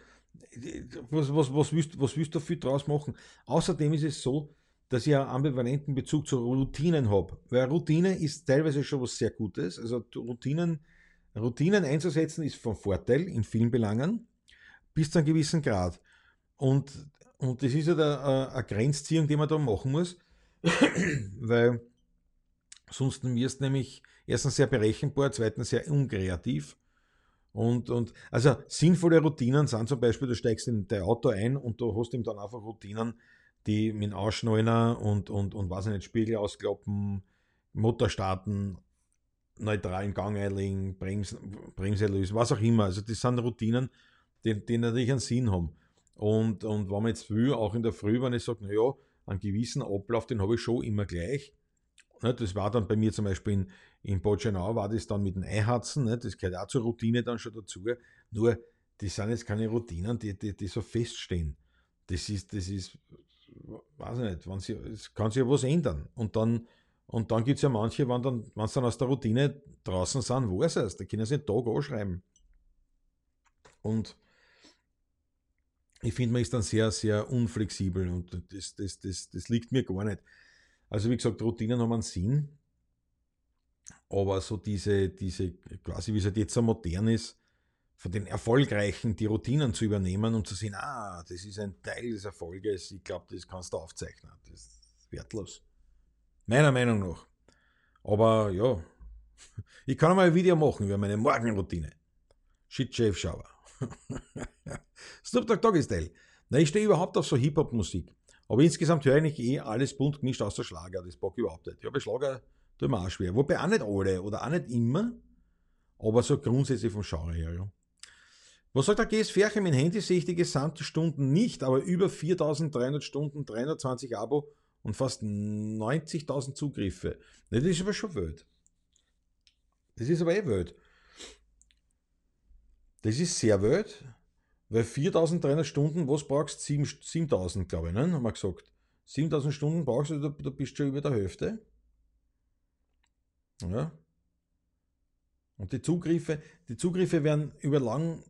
was, was, was, willst, was willst du viel draus machen? Außerdem ist es so, dass ich einen ambivalenten Bezug zu Routinen habe. Weil Routine ist teilweise schon was sehr Gutes. Also Routinen, Routinen einzusetzen ist von Vorteil in vielen Belangen, bis zu einem gewissen Grad. Und, und das ist ja halt eine Grenzziehung, die man da machen muss, weil sonst wirst du nämlich erstens sehr berechenbar, zweitens sehr unkreativ. Und, und also sinnvolle Routinen sind zum Beispiel, du steigst in dein Auto ein und du hast ihm dann einfach Routinen, die mit Ausschneuner und, und, und was nicht, Spiegel auskloppen, Motor starten, neutralen Gang einlegen, Bremsen, Bremse lösen, was auch immer. Also das sind Routinen, die, die natürlich einen Sinn haben. Und, und wenn man jetzt will, auch in der Früh, wenn ich sage, naja, einen gewissen Ablauf, den habe ich schon immer gleich. Ne, das war dann bei mir zum Beispiel in, in Botschenau, war das dann mit dem Eihatzen, ne, das gehört auch zur Routine dann schon dazu. Nur, das sind jetzt keine Routinen, die, die, die so feststehen. Das ist, das ist weiß ich nicht, sie, es kann sich ja was ändern. Und dann, und dann gibt es ja manche, wenn dann, wenn sie dann aus der Routine draußen sind, wo ist es? Da können sie den Tag anschreiben. Und ich finde, man ist dann sehr, sehr unflexibel und das, das, das, das liegt mir gar nicht. Also wie gesagt, Routinen haben einen Sinn, aber so diese, diese quasi wie es halt jetzt so modern ist, von den Erfolgreichen die Routinen zu übernehmen und zu sehen, ah, das ist ein Teil des Erfolges, ich glaube, das kannst du aufzeichnen. Das ist wertlos. Meiner Meinung nach. Aber ja, ich kann mal ein Video machen über meine Morgenroutine. Shit Chef Shower. Snoop Dogg Doggy Style. Na, ich stehe überhaupt auf so Hip-Hop-Musik. Aber insgesamt höre ich eh alles bunt gemischt aus der Schlager. Das bock ich überhaupt nicht. Ja, bei Schlager tut mir auch schwer. Wobei auch nicht alle oder auch nicht immer. Aber so grundsätzlich vom Genre her, ja. Was sagt der GS Ferche? Mein Handy sehe ich die gesamte Stunden nicht, aber über 4300 Stunden, 320 Abo und fast 90.000 Zugriffe. Das ist aber schon wild. Das ist aber eh wild. Das ist sehr wild, weil 4300 Stunden, was brauchst du? 7000, glaube ich, ne? haben wir gesagt. 7000 Stunden brauchst du, da bist du schon über der Hälfte. Ja. Und die Zugriffe, die Zugriffe werden über lang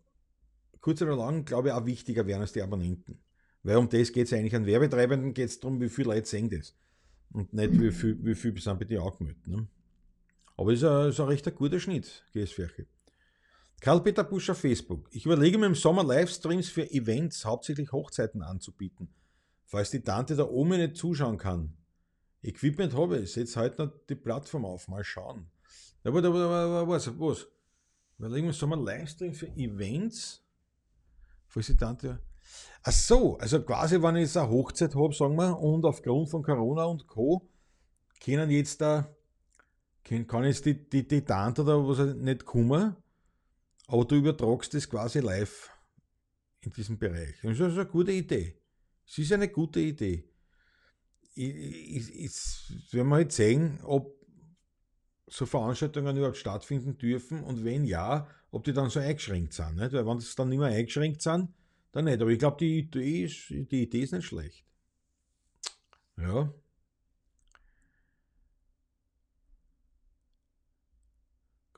kurz oder lang, glaube ich, auch wichtiger werden als die Abonnenten. Weil um das geht es eigentlich. An Werbetreibenden geht es darum, wie viele Leute sehen das. Und nicht, wie viel, wie viel sind bei dir angemeldet. Ne? Aber es ist ein, ist ein recht guter Schnitt, GS-Färche. Karl-Peter Busch auf Facebook. Ich überlege mir im Sommer Livestreams für Events, hauptsächlich Hochzeiten anzubieten. Falls die Tante da oben nicht zuschauen kann. Equipment habe ich, setze heute noch die Plattform auf, mal schauen. Aber, aber, aber was, was? Überlegen wir im Sommer Livestream für Events, falls die Tante. Ach so, also quasi, wenn ich jetzt eine Hochzeit habe, sagen wir, und aufgrund von Corona und Co. können jetzt da, kann jetzt die, die, die Tante oder was nicht kommen, aber du übertragst das quasi live in diesem Bereich. Das ist eine gute Idee. Es ist eine gute Idee. Jetzt werden wir jetzt sehen, ob so Veranstaltungen überhaupt stattfinden dürfen und wenn ja, ob die dann so eingeschränkt sind. Nicht? Weil wenn sie dann nicht mehr eingeschränkt sind, dann nicht. Aber ich glaube, die die Idee ist nicht schlecht. Ja.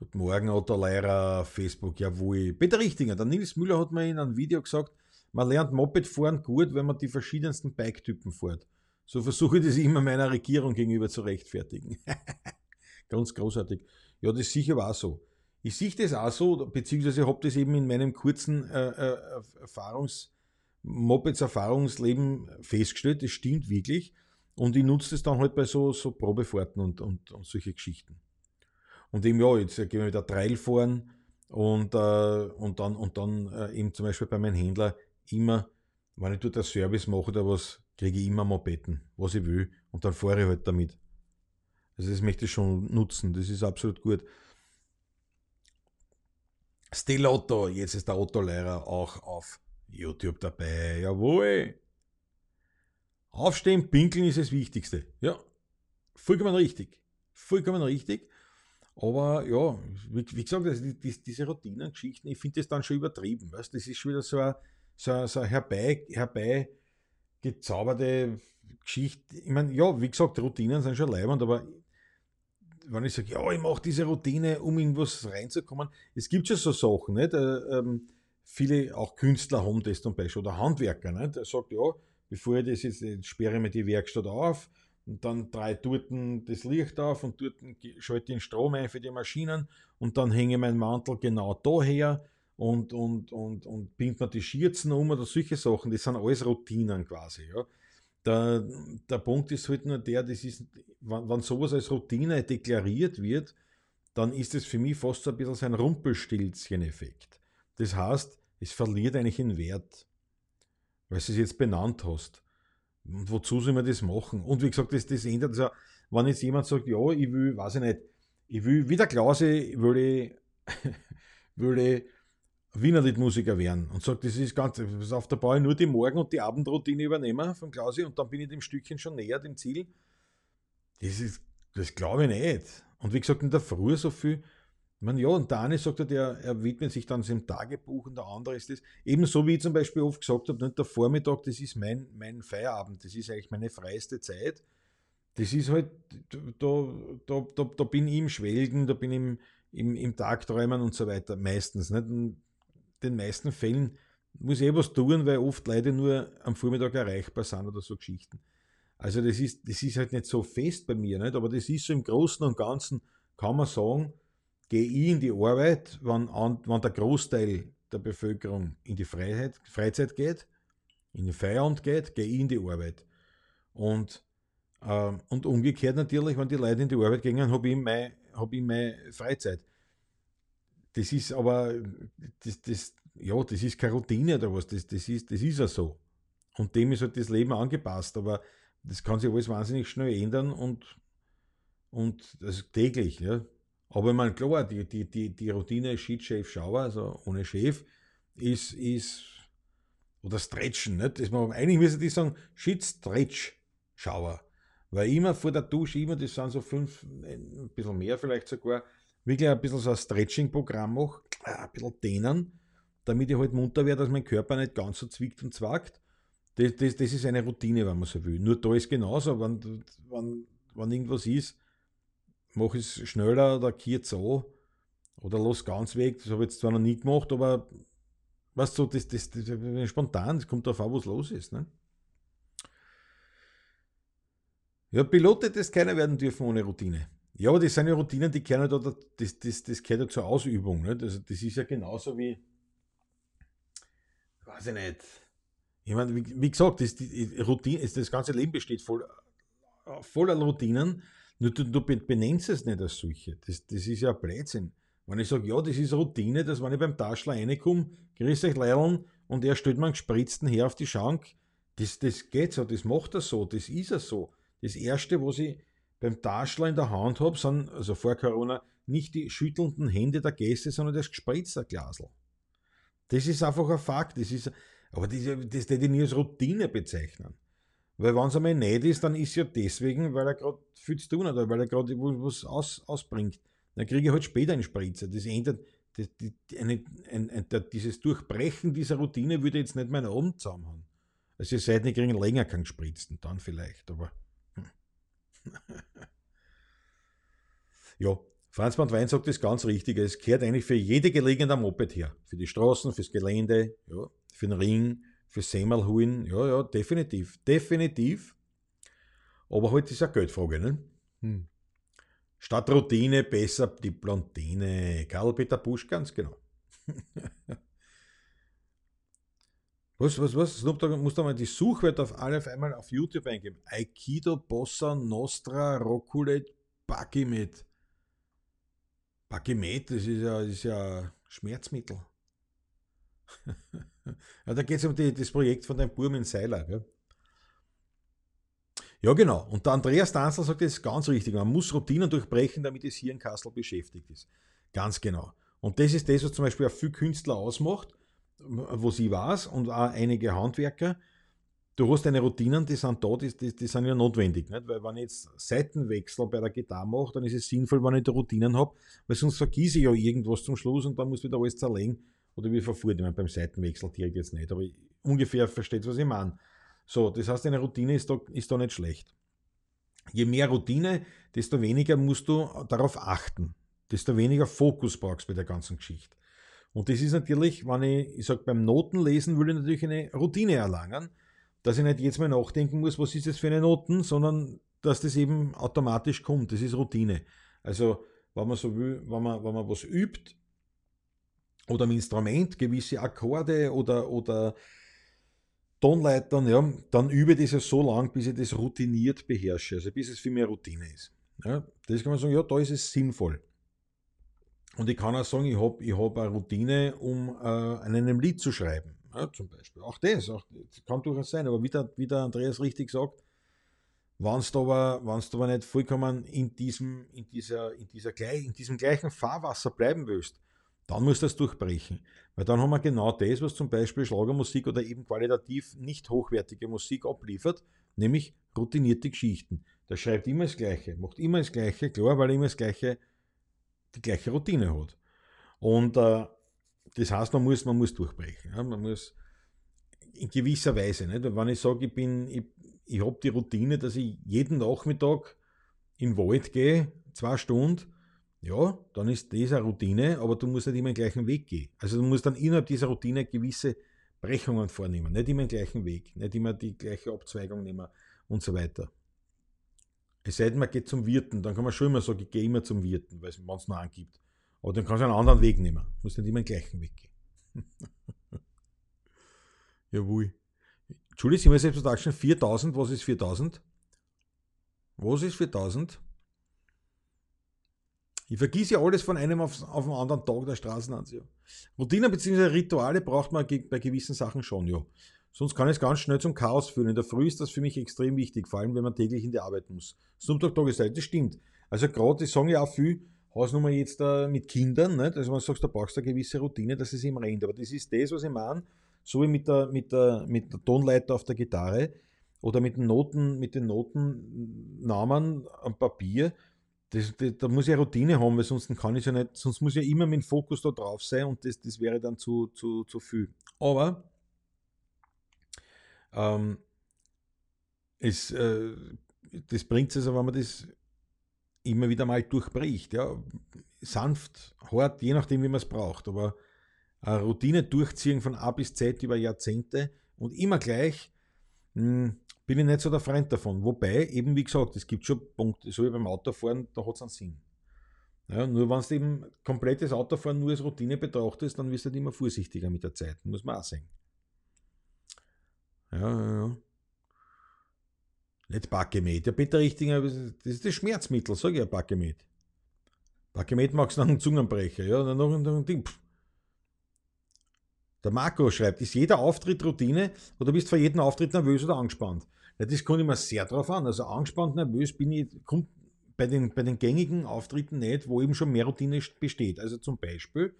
Guten Morgen, Otto Leira, Facebook, jawohl. Peter Richtinger, der Nils Müller hat mir in einem Video gesagt, man lernt Moped fahren gut, wenn man die verschiedensten Bike-Typen fährt. So versuche ich das immer meiner Regierung gegenüber zu rechtfertigen. Ganz großartig. Ja, das sicher war so. Ich sehe das auch so, beziehungsweise habe das eben in meinem kurzen äh, äh, Erfahrungs, Mopeds Erfahrungsleben festgestellt, das stimmt wirklich. Und ich nutze das dann halt bei so, so Probefahrten und, und, und solche Geschichten. Und eben, ja, jetzt gehen wir wieder Trail fahren und, äh, und dann, und dann äh, eben zum Beispiel bei meinem Händler immer, wenn ich dort einen Service mache oder was, kriege ich immer Mopeden, was ich will, und dann fahre ich halt damit. Also das möchte ich schon nutzen, das ist absolut gut. Still Otto, jetzt ist der Otto-Lehrer auch auf YouTube dabei. Jawohl. Aufstehen, pinkeln ist das Wichtigste. Ja, vollkommen richtig. Vollkommen richtig. Aber ja, wie, wie gesagt, also die, die, diese Routinengeschichten, ich finde das dann schon übertrieben. Weißt? Das ist schon wieder so eine, so, so eine herbei, herbei gezauberte Geschichte. Ich meine, ja, wie gesagt, Routinen sind schon leibend, aber wenn ich sage, ja, ich mache diese Routine, um irgendwas reinzukommen, es gibt schon so Sachen, nicht? Äh, ähm, viele, auch Künstler haben das zum Beispiel, oder Handwerker, nicht? Der sagt, ja, bevor ich das jetzt, jetzt sperre ich mir die Werkstatt auf, und dann drei dort das Licht auf und dort schalte ich den Strom ein für die Maschinen und dann hänge ich meinen Mantel genau daher und, und, und, und bind mir die Schürzen um oder solche Sachen. Das sind alles Routinen quasi. Ja. Der, der Punkt ist halt nur der, das ist, wenn, wenn sowas als Routine deklariert wird, dann ist es für mich fast so ein bisschen so ein Rumpelstilzchen-Effekt. Das heißt, es verliert eigentlich den Wert, weil du es jetzt benannt hast. Und wozu soll man das machen? Und wie gesagt, das, das ändert also, wenn jetzt jemand sagt, ja, ich will, weiß ich nicht, ich will, wie der Klause, würde würde Wiener Liedmusiker werden und sagt, das ist ganz, auf der Bau nur die Morgen- und die Abendroutine übernehmen von Klausi und dann bin ich dem Stückchen schon näher dem Ziel. Das ist, das glaube ich nicht. Und wie gesagt, in der Früh so viel, ich ja, und der eine sagt halt, er, er widmet sich dann seinem Tagebuch und der andere ist das. Ebenso wie ich zum Beispiel oft gesagt habe, nicht der Vormittag, das ist mein, mein Feierabend, das ist eigentlich meine freiste Zeit. Das ist halt, da, da, da, da bin ich im Schwelgen, da bin ich im, im, im Tagträumen und so weiter, meistens. Nicht? In den meisten Fällen muss ich eh was tun, weil oft Leute nur am Vormittag erreichbar sind oder so Geschichten. Also das ist, das ist halt nicht so fest bei mir, nicht? aber das ist so im Großen und Ganzen, kann man sagen, gehe ich in die Arbeit, wenn, wenn der Großteil der Bevölkerung in die Freiheit, Freizeit geht, in den Feierabend geht, gehe ich in die Arbeit. Und, äh, und umgekehrt natürlich, wenn die Leute in die Arbeit gehen, habe ich, meine, hab ich meine Freizeit. Das ist aber, das, das, ja, das ist keine Routine oder was, das, das, ist, das ist ja so. Und dem ist halt das Leben angepasst, aber das kann sich alles wahnsinnig schnell ändern und, und das täglich. Ja. Aber meine, klar, die, die, die, die Routine Sheet, Shave, Shower, also ohne Shave, ist, ist oder Stretchen, nicht? Das man, eigentlich müsste ich sagen, Shit, Stretch, Shower. Weil immer vor der Dusche, immer, das sind so fünf, ein bisschen mehr vielleicht sogar, wirklich ein bisschen so ein Stretching-Programm mache, äh, ein bisschen dehnen, damit ich halt munter werde, dass mein Körper nicht ganz so zwickt und zwackt. Das, das, das ist eine Routine, wenn man so will. Nur da ist genauso, wenn, wenn, wenn irgendwas ist, mache ich es schneller oder kürzer an oder los ganz weg. Das habe ich jetzt zwar noch nie gemacht, aber weißt du, das, das, das, das spontan, das kommt darauf an, was los ist. Ne? Ja, Pilote, das keiner werden dürfen ohne Routine. Ja, aber das sind ja Routinen, die kennen da, das, das, das gehört ja zur Ausübung. Ne? Das, das ist ja genauso wie, weiß ich nicht. Ich meine, wie, wie gesagt, das, die Routine, das ganze Leben besteht voll, voller Routinen nur du, du benennst es nicht als solche. Das, das ist ja Blödsinn. Wenn ich sage, ja, das ist Routine, dass wenn ich beim Taschler reinkomme, grüß euch Leilon, und er stellt mir einen gespritzten her auf die Schank, das, das geht so, das macht er so, das ist er so. Das Erste, was ich beim Taschler in der Hand habe, sind, also vor Corona, nicht die schüttelnden Hände der Gäste, sondern das gespritzte Glasl. Das ist einfach ein Fakt. Das ist, aber das, das hätte ich nie als Routine bezeichnen. Weil wenn es einmal nicht ist, dann ist ja deswegen, weil er gerade viel zu tun hat oder weil er gerade was aus, ausbringt. Dann kriege ich halt später einen Spritzer. Das ändert, das, die, eine, ein, ein, dieses Durchbrechen dieser Routine würde jetzt nicht meinen Abend zusammen haben. Also ihr seid nicht kriegen länger keinen Spritzen, dann vielleicht, aber. Hm. ja, Franz Wein sagt das ganz richtig. Es kehrt eigentlich für jede Gelegenheit am Moped her. Für die Straßen, fürs Gelände, ja, für den Ring, für Semmel holen, ja, ja, definitiv, definitiv. Aber halt ist eine Geldfrage, ne? Hm. Statt Routine besser die Blondine. Karl-Peter Busch, ganz genau. was, was, was? Snoop Dogg muss da mal die Suchwörter auf alle auf einmal auf YouTube eingeben. Aikido, Bossa, Nostra, Rockulet, Bakimet. Bakimet, das ist ja, das ist ja Schmerzmittel. ja, da geht es um die, das Projekt von deinem Burm in Seiler. Gell? Ja, genau. Und der Andreas Danzler sagt, das ganz richtig. Man muss Routinen durchbrechen, damit das Hirnkastel beschäftigt ist. Ganz genau. Und das ist das, was zum Beispiel auch viele Künstler ausmacht, wo sie weiß und auch einige Handwerker. Du hast deine Routinen, die sind da, die, die, die sind ja notwendig. Nicht? Weil wenn ich jetzt Seitenwechsel bei der Gitarre mache, dann ist es sinnvoll, wenn ich da Routinen habe, weil sonst vergieße ich ja irgendwas zum Schluss und dann muss wieder alles zerlegen. Oder wie verfuhr, ich meine, beim Seitenwechsel direkt jetzt nicht, aber ungefähr versteht, was ich meine. So, das heißt, eine Routine ist da, ist da nicht schlecht. Je mehr Routine, desto weniger musst du darauf achten. Desto weniger Fokus brauchst du bei der ganzen Geschichte. Und das ist natürlich, wenn ich, ich sage, beim Notenlesen will ich natürlich eine Routine erlangen, dass ich nicht jetzt mal nachdenken muss, was ist das für eine Noten, sondern dass das eben automatisch kommt. Das ist Routine. Also, wenn man so will, wenn man, wenn man was übt, oder am Instrument gewisse Akkorde oder, oder Tonleitern, ja, dann übe ich das so lang, bis ich das routiniert beherrsche, also bis es viel mehr Routine ist. Ja, das kann man sagen, ja, da ist es sinnvoll. Und ich kann auch sagen, ich habe ich hab eine Routine, um äh, an einem Lied zu schreiben. Ja, zum Beispiel. Auch das, auch, das kann durchaus sein, aber wie der, wie der Andreas richtig sagt, wenn du aber, aber nicht vollkommen in diesem, in, dieser, in, dieser, in diesem gleichen Fahrwasser bleiben willst, dann muss das durchbrechen. Weil dann haben wir genau das, was zum Beispiel Schlagermusik oder eben qualitativ nicht hochwertige Musik abliefert, nämlich routinierte Geschichten. Der schreibt immer das Gleiche, macht immer das Gleiche, klar, weil er immer das Gleiche, die gleiche Routine hat. Und äh, das heißt, man muss, man muss durchbrechen. Ja? Man muss in gewisser Weise. Nicht? Wenn ich sage, ich ich, ich habe die Routine, dass ich jeden Nachmittag in den Wald gehe, zwei Stunden, ja, dann ist das eine Routine, aber du musst nicht immer den gleichen Weg gehen. Also du musst dann innerhalb dieser Routine gewisse Brechungen vornehmen, nicht immer den gleichen Weg, nicht immer die gleiche Abzweigung nehmen und so weiter. Es sei denn, man geht zum Wirten, dann kann man schon immer sagen, ich gehe immer zum Wirten, weil es es noch angibt. Aber dann kannst du einen anderen Weg nehmen. Du musst nicht immer den gleichen Weg gehen. Jawohl. Entschuldigung, sind wir selbst schon 4000. Was ist 4000? Was ist 4000? Ich vergieße ja alles von einem auf, auf den anderen Tag der Straßenanziehung. Routinen bzw. Rituale braucht man bei gewissen Sachen schon, ja. Sonst kann es ganz schnell zum Chaos führen. In der Früh ist das für mich extrem wichtig, vor allem wenn man täglich in die Arbeit muss. Sonntag, Tageszeit, das stimmt. Also gerade, ich sage ja auch viel, Hausnummer jetzt äh, mit Kindern, nicht? also du sagst, da brauchst du eine gewisse Routine, dass es ihm rennt. Aber das ist das, was ich meine, so wie mit der, mit der, mit der Tonleiter auf der Gitarre oder mit den Noten, mit den Notennamen am Papier das, das, da muss ich eine Routine haben, weil sonst kann ich ja nicht, sonst muss ja immer mein Fokus da drauf sein und das, das wäre dann zu, zu, zu viel. Aber ähm, es, äh, das bringt es, also, wenn man das immer wieder mal durchbricht. Ja? Sanft, hart, je nachdem, wie man es braucht. Aber eine Routine durchziehen von A bis Z über Jahrzehnte und immer gleich, mh, hm, bin ich nicht so der Freund davon. Wobei, eben wie gesagt, es gibt schon Punkte, so wie beim Autofahren, da hat es einen Sinn. Ja, nur wenn du eben komplettes Autofahren nur als Routine betrachtest, dann wirst du halt immer vorsichtiger mit der Zeit, muss man auch sehen. Ja, ja, ja. Nicht Bakemet. Der Peter Richtinger, das ist das Schmerzmittel, sage ich ja Bakemet. Bakemet magst du nach einem Zungenbrecher, ja, dann noch ein Ding. Pff. Der Marco schreibt, ist jeder Auftritt Routine oder bist du vor jedem Auftritt nervös oder angespannt? Ja, das kommt immer sehr drauf an. Also angespannt, nervös bin ich, kommt bei den, bei den gängigen Auftritten nicht, wo eben schon mehr Routine besteht. Also zum Beispiel,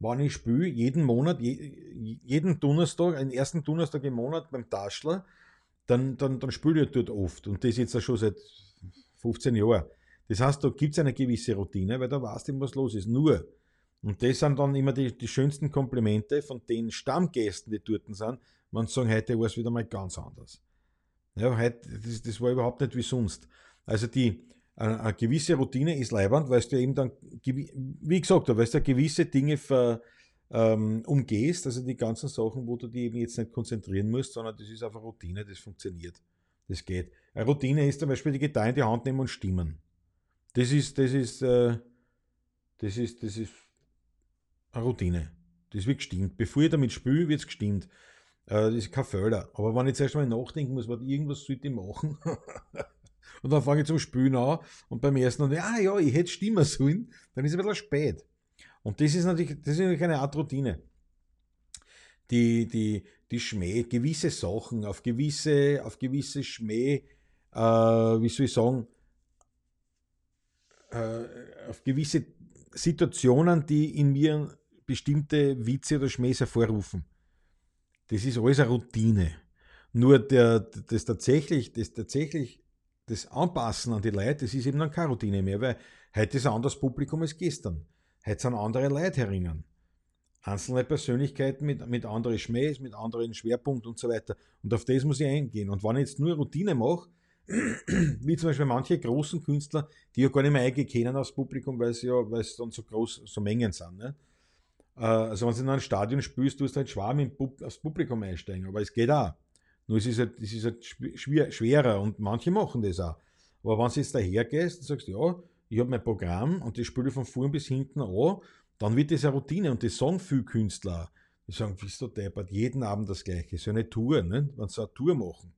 wann ich spiele, jeden Monat, je, jeden Donnerstag, einen ersten Donnerstag im Monat beim Taschler, dann, dann, dann spiele ich dort oft. Und das jetzt schon seit 15 Jahren. Das heißt, da gibt es eine gewisse Routine, weil da weißt du, was los ist. Nur, und das sind dann immer die, die schönsten Komplimente von den Stammgästen, die dort sind, man sagen, heute war es wieder mal ganz anders. Ja, heute, das, das war überhaupt nicht wie sonst. Also die, eine, gewisse Routine ist leibend, weil du eben dann, wie gesagt, weil du gewisse Dinge ver, ähm, umgehst, also die ganzen Sachen, wo du die eben jetzt nicht konzentrieren musst, sondern das ist einfach Routine, das funktioniert. Das geht. Eine Routine ist zum Beispiel die Gitarre in die Hand nehmen und stimmen. Das ist, das ist, äh, das ist, das ist eine Routine. Das wird gestimmt. Bevor ich damit spiele, wird es gestimmt. Äh, das ist kein Fehler. Aber wenn ich zuerst mal nachdenken muss, was irgendwas sollte ich machen, und dann fange ich zum Spülen an und beim ersten dann, ah ja, ich hätte stimmen sollen, dann ist es ein bisschen spät. Und das ist natürlich, das ist natürlich eine Art Routine. Die, die, die Schmäh, gewisse Sachen, auf gewisse, auf gewisse Schmäh äh, wie soll ich sagen, äh, auf gewisse Situationen, die in mir bestimmte Witze oder Schmähs hervorrufen. Das ist alles eine Routine. Nur der, das tatsächlich, das tatsächlich, das Anpassen an die Leute, das ist eben dann keine Routine mehr, weil heute ist ein anderes Publikum als gestern. Heute sind andere Leute herinnen. Einzelne Persönlichkeiten mit, mit anderen Schmähs, mit anderen Schwerpunkten und so weiter. Und auf das muss ich eingehen. Und wenn ich jetzt nur Routine mache, wie zum Beispiel manche großen Künstler, die ja gar nicht mehr eingehen aufs Publikum, weil es ja, weil es dann so groß, so Mengen sind. Ne? Äh, also wenn du in einem Stadion spielst, du hast halt Schwarm aufs Publikum einsteigen, aber es geht auch. Nur es ist halt, es ist halt schwer, schwerer und manche machen das auch. Aber wenn du jetzt daher gehst und sagst, ja, ich habe mein Programm und das spiele von vorn bis hinten an, dann wird das eine Routine und das sagen viele Künstler. Die sagen, bist du deppert, jeden Abend das Gleiche. So eine Tour, ne? wenn sie eine Tour machen.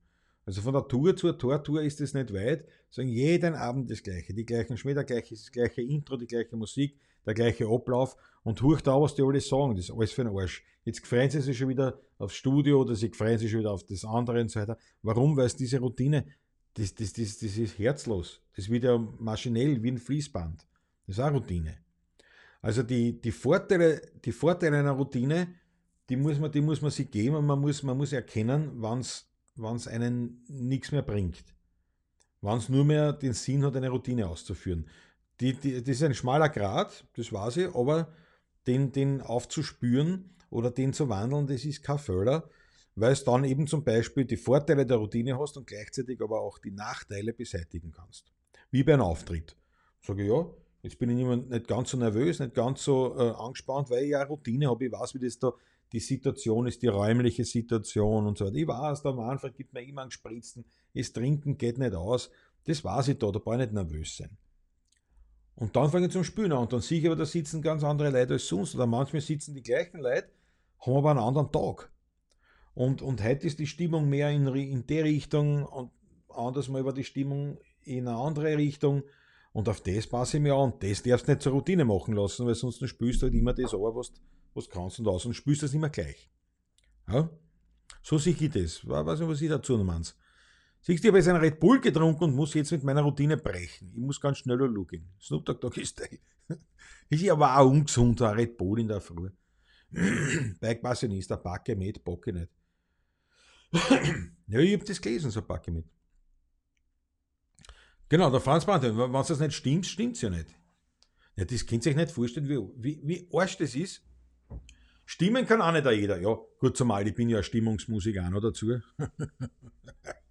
Also von der Tour zur Tortour ist es nicht weit, sagen jeden Abend das Gleiche. Die gleichen Schmäh, gleiche, das gleiche Intro, die gleiche Musik, der gleiche Ablauf und hoch da, was die alle sagen. Das ist alles für den Arsch. Jetzt freuen sie sich schon wieder aufs Studio oder sie freuen sich schon wieder auf das andere und so weiter. Warum? Weil es diese Routine, das, das, das, das ist herzlos. Das wird ja maschinell wie ein Fließband. Das ist auch Routine. Also die, die, Vorteile, die Vorteile einer Routine, die muss man, die muss man sich geben und man muss, man muss erkennen, wann es einen nichts mehr bringt. Wann es nur mehr den Sinn hat, eine Routine auszuführen. Die, die, das ist ein schmaler Grad, das weiß ich, aber den, den aufzuspüren oder den zu wandeln, das ist kein Fehler, weil es dann eben zum Beispiel die Vorteile der Routine hast und gleichzeitig aber auch die Nachteile beseitigen kannst. Wie bei einem Auftritt. Sage ich, ja, Jetzt bin ich nicht ganz so nervös, nicht ganz so äh, angespannt, weil ich ja Routine habe. Ich weiß, wie das da die Situation ist, die räumliche Situation und so weiter. Ich weiß, da am Anfang gibt mir immer einen Spritzen, das Trinken geht nicht aus. Das weiß ich da, da brauche ich nicht nervös sein. Und dann fange ich zum Spülen an und dann sehe ich aber, da sitzen ganz andere Leute als sonst. Oder manchmal sitzen die gleichen Leute, haben aber einen anderen Tag. Und, und heute ist die Stimmung mehr in, in die Richtung und anders mal war die Stimmung in eine andere Richtung. Und auf das passe ich mir an. Das darfst du nicht zur Routine machen lassen, weil sonst spielst du halt immer das an, was, was kannst und aus und spielst das immer gleich. Ja? So sehe ich das. Weiß nicht, was ich dazu noch meine. Siehst du, ich habe jetzt einen Red Bull getrunken und muss jetzt mit meiner Routine brechen. Ich muss ganz schnell looken. Snoop Dogg Dogg ist der. Ist aber auch ungesund, ein Red Bull in der Früh. Bike weiß ich Backe mit, bocke nicht. ja, ich habe das gelesen, so Backe mit. Genau, der Franz Brandner, wenn das nicht stimmt, stimmt es ja nicht. Ja, das könnt ihr euch nicht vorstellen, wie, wie, wie arsch das ist. Stimmen kann auch nicht jeder. Ja, gut, zumal ich bin ja Stimmungsmusiker auch noch dazu.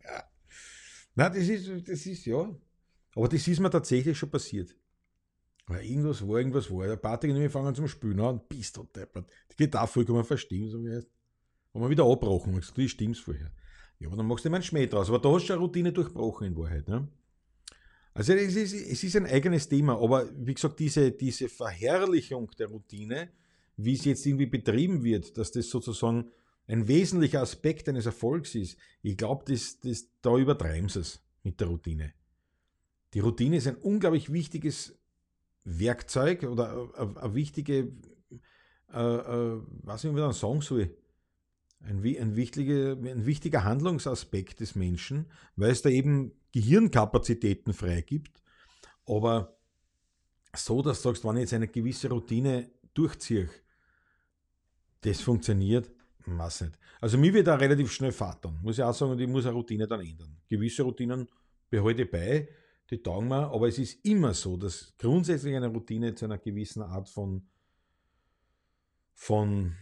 Nein, das ist, das ist, ja. Aber das ist mir tatsächlich schon passiert. Weil irgendwas war, irgendwas war. Der Patrick und ich fangen zum Spielen an, bist du deppert. Die Gitarre vollkommen verstimmt, so wie heißt. Haben wir wieder abgebrochen. Ich gesagt, du stimmst vorher. Ja, aber dann machst du immer einen Schmäh draus. Aber da hast du eine Routine durchbrochen in Wahrheit. Ne? Also es ist, es ist ein eigenes Thema, aber wie gesagt, diese, diese Verherrlichung der Routine, wie es jetzt irgendwie betrieben wird, dass das sozusagen ein wesentlicher Aspekt eines Erfolgs ist, ich glaube, das, das, da übertreiben sie es mit der Routine. Die Routine ist ein unglaublich wichtiges Werkzeug oder eine, eine wichtige, äh, äh, was ich wieder sagen soll, ein, ein, wichtiger, ein wichtiger Handlungsaspekt des Menschen, weil es da eben Gehirnkapazitäten freigibt. Aber so, dass du sagst, wenn ich jetzt eine gewisse Routine durchziehe, das funktioniert, weiß nicht. Also mir wird da relativ schnell vatern, muss ich auch sagen, und ich muss eine Routine dann ändern. Gewisse Routinen behalte ich bei, die taugen mir, aber es ist immer so, dass grundsätzlich eine Routine zu einer gewissen Art von, von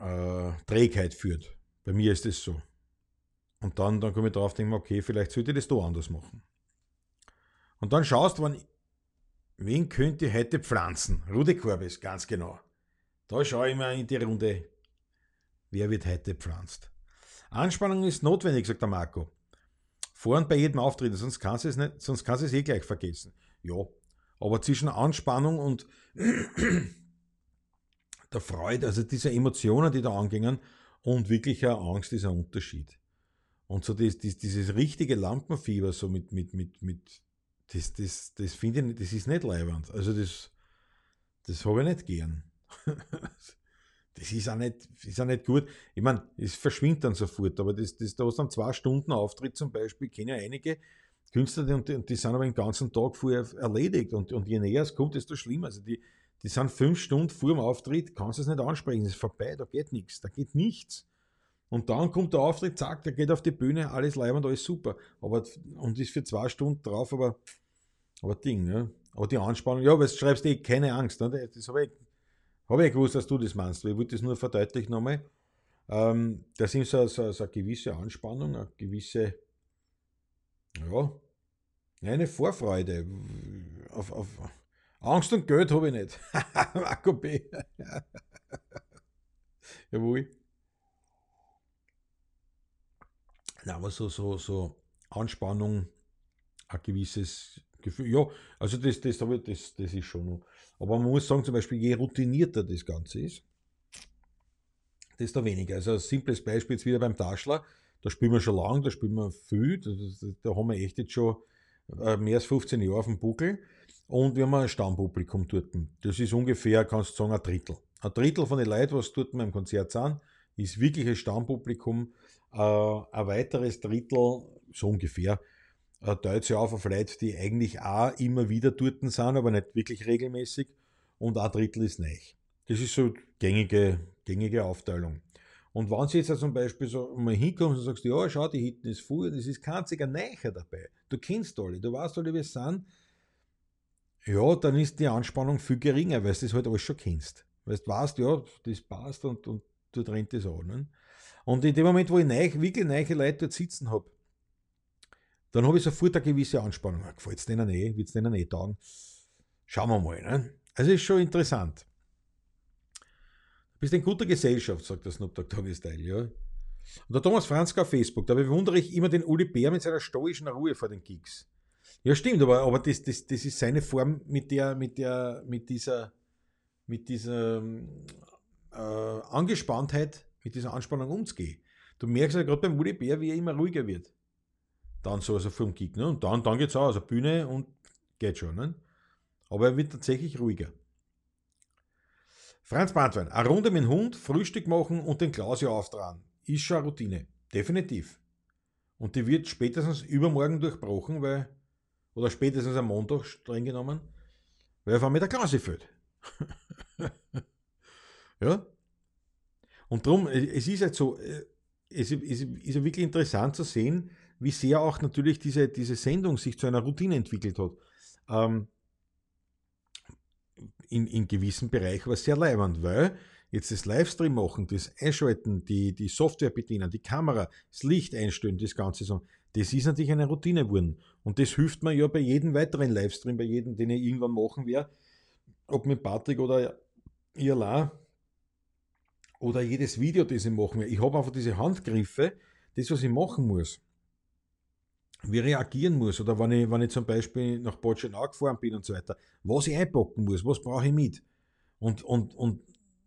äh, Trägheit führt. Bei mir ist es so. Und dann, dann komme ich drauf, denke mir, okay, vielleicht sollte ich das da anders machen. Und dann schaust du, wen könnt ihr heute pflanzen? Rudi Korbes, ganz genau. Da schaue ich mal in die Runde, wer wird heute pflanzt. Anspannung ist notwendig, sagt der Marco. Vor und bei jedem Auftritt, sonst kannst du es, nicht, sonst kannst du es eh gleich vergessen. Ja, aber zwischen Anspannung und der Freude, also diese Emotionen, die da angingen, und wirklicher Angst ist ein Unterschied. Und so das, das, dieses richtige Lampenfieber, so mit, mit, mit, mit das, das, das finde ich, das ist nicht leibend. Also das, das habe ich nicht gern. das ist auch nicht, ist auch nicht gut. Ich meine, es verschwindet dann sofort, aber das, das, da hast dann zwei Stunden Auftritt zum Beispiel, ich kenne ja einige Künstler, und die, die sind aber den ganzen Tag vorher erledigt und, und je näher es kommt, desto schlimmer. Also die, die sind fünf Stunden vor dem Auftritt, kannst du es nicht ansprechen, es ist vorbei, da geht nichts, da geht nichts. Und dann kommt der Auftritt, zack, der geht auf die Bühne, alles leibend, alles super. Aber, und ist für zwei Stunden drauf, aber, aber Ding, ne? Aber die Anspannung, ja, weil du schreibst eh keine Angst, ne? Das habe ich, hab ich gewusst, dass du das meinst. Ich wollte das nur verdeutlichen nochmal. Ähm, das ist so, so, so eine gewisse Anspannung, eine gewisse, ja, eine Vorfreude. Auf, auf Angst und Geld habe ich nicht. Marco B. Jawohl. Na, aber so, so, so Anspannung, ein gewisses Gefühl. Ja, also das, das, das, das ist schon. Aber man muss sagen, zum Beispiel, je routinierter das Ganze ist, desto weniger. Also ein simples Beispiel jetzt wieder beim Taschler, da spielen wir schon lange, da spielen wir viel, da, da haben wir echt jetzt schon äh, mehr als 15 Jahre auf dem Buckel und wir haben ein Stammpublikum dort. Das ist ungefähr, kannst du sagen, ein Drittel. Ein Drittel von den Leuten, was dort beim Konzert sind, ist wirklich ein Stammpublikum. Äh, ein weiteres Drittel, so ungefähr, teilt sich auf auf Leute, die eigentlich auch immer wieder dort sind, aber nicht wirklich regelmäßig. Und ein Drittel ist neu. Das ist so gängige, gängige Aufteilung. Und wenn du jetzt zum Beispiel so mal hinkommst und sagst, ja, schau, die hinten ist voll, das ist kein einziger Neicher dabei. Du kennst alle, du weißt alle, wie es sind. Ja, dann ist die Anspannung viel geringer, weil du das halt alles schon kennst. Weil du weißt, ja, das passt und, und du rennt das an. Ne? Und in dem Moment, wo ich neu, wirklich neue Leute dort sitzen habe, dann habe ich sofort eine gewisse Anspannung. Gefällt es denen eh? Wird es denen eh taugen? Schauen wir mal. Ne? Also ist schon interessant. Du bist in guter Gesellschaft, sagt der Snoop Dogg Doggy Style, ja. Und der Thomas Franzka auf Facebook, da bewundere ich immer den Uli Bär mit seiner stoischen Ruhe vor den Gigs. Ja, stimmt, aber, aber das, das, das ist seine Form, mit der, mit der, mit dieser, mit dieser äh, Angespanntheit, mit dieser Anspannung umzugehen. Du merkst ja gerade beim Uli Bär, wie er immer ruhiger wird. Dann so also vom Gig, ne? Und dann, dann es auch, also Bühne und geht schon, ne? Aber er wird tatsächlich ruhiger. Franz Bartwein, eine Runde mit dem Hund, Frühstück machen und den Klaus auftragen. Ist schon eine Routine. Definitiv. Und die wird spätestens übermorgen durchbrochen, weil, oder spätestens am Montag streng genommen, weil auf einmal der Klaus fällt. ja? Und darum, es ist halt so, äh, es ist, ist ja wirklich interessant zu sehen, wie sehr auch natürlich diese, diese Sendung sich zu einer Routine entwickelt hat. Ähm, in, in gewissen Bereichen war es sehr leibend, weil jetzt das Livestream machen, das Einschalten, die, die Software bedienen, die Kamera, das Licht einstellen, das Ganze so, das ist natürlich eine Routine geworden. Und das hilft mir ja bei jedem weiteren Livestream, bei jedem, den ich irgendwann machen werde, ob mit Patrick oder ihr la, oder jedes Video, das ich machen werde. Ich habe einfach diese Handgriffe, das, was ich machen muss wie reagieren muss oder wenn ich, wenn ich zum Beispiel nach Botschenau gefahren bin und so weiter, was ich einpacken muss, was brauche ich mit und, und, und,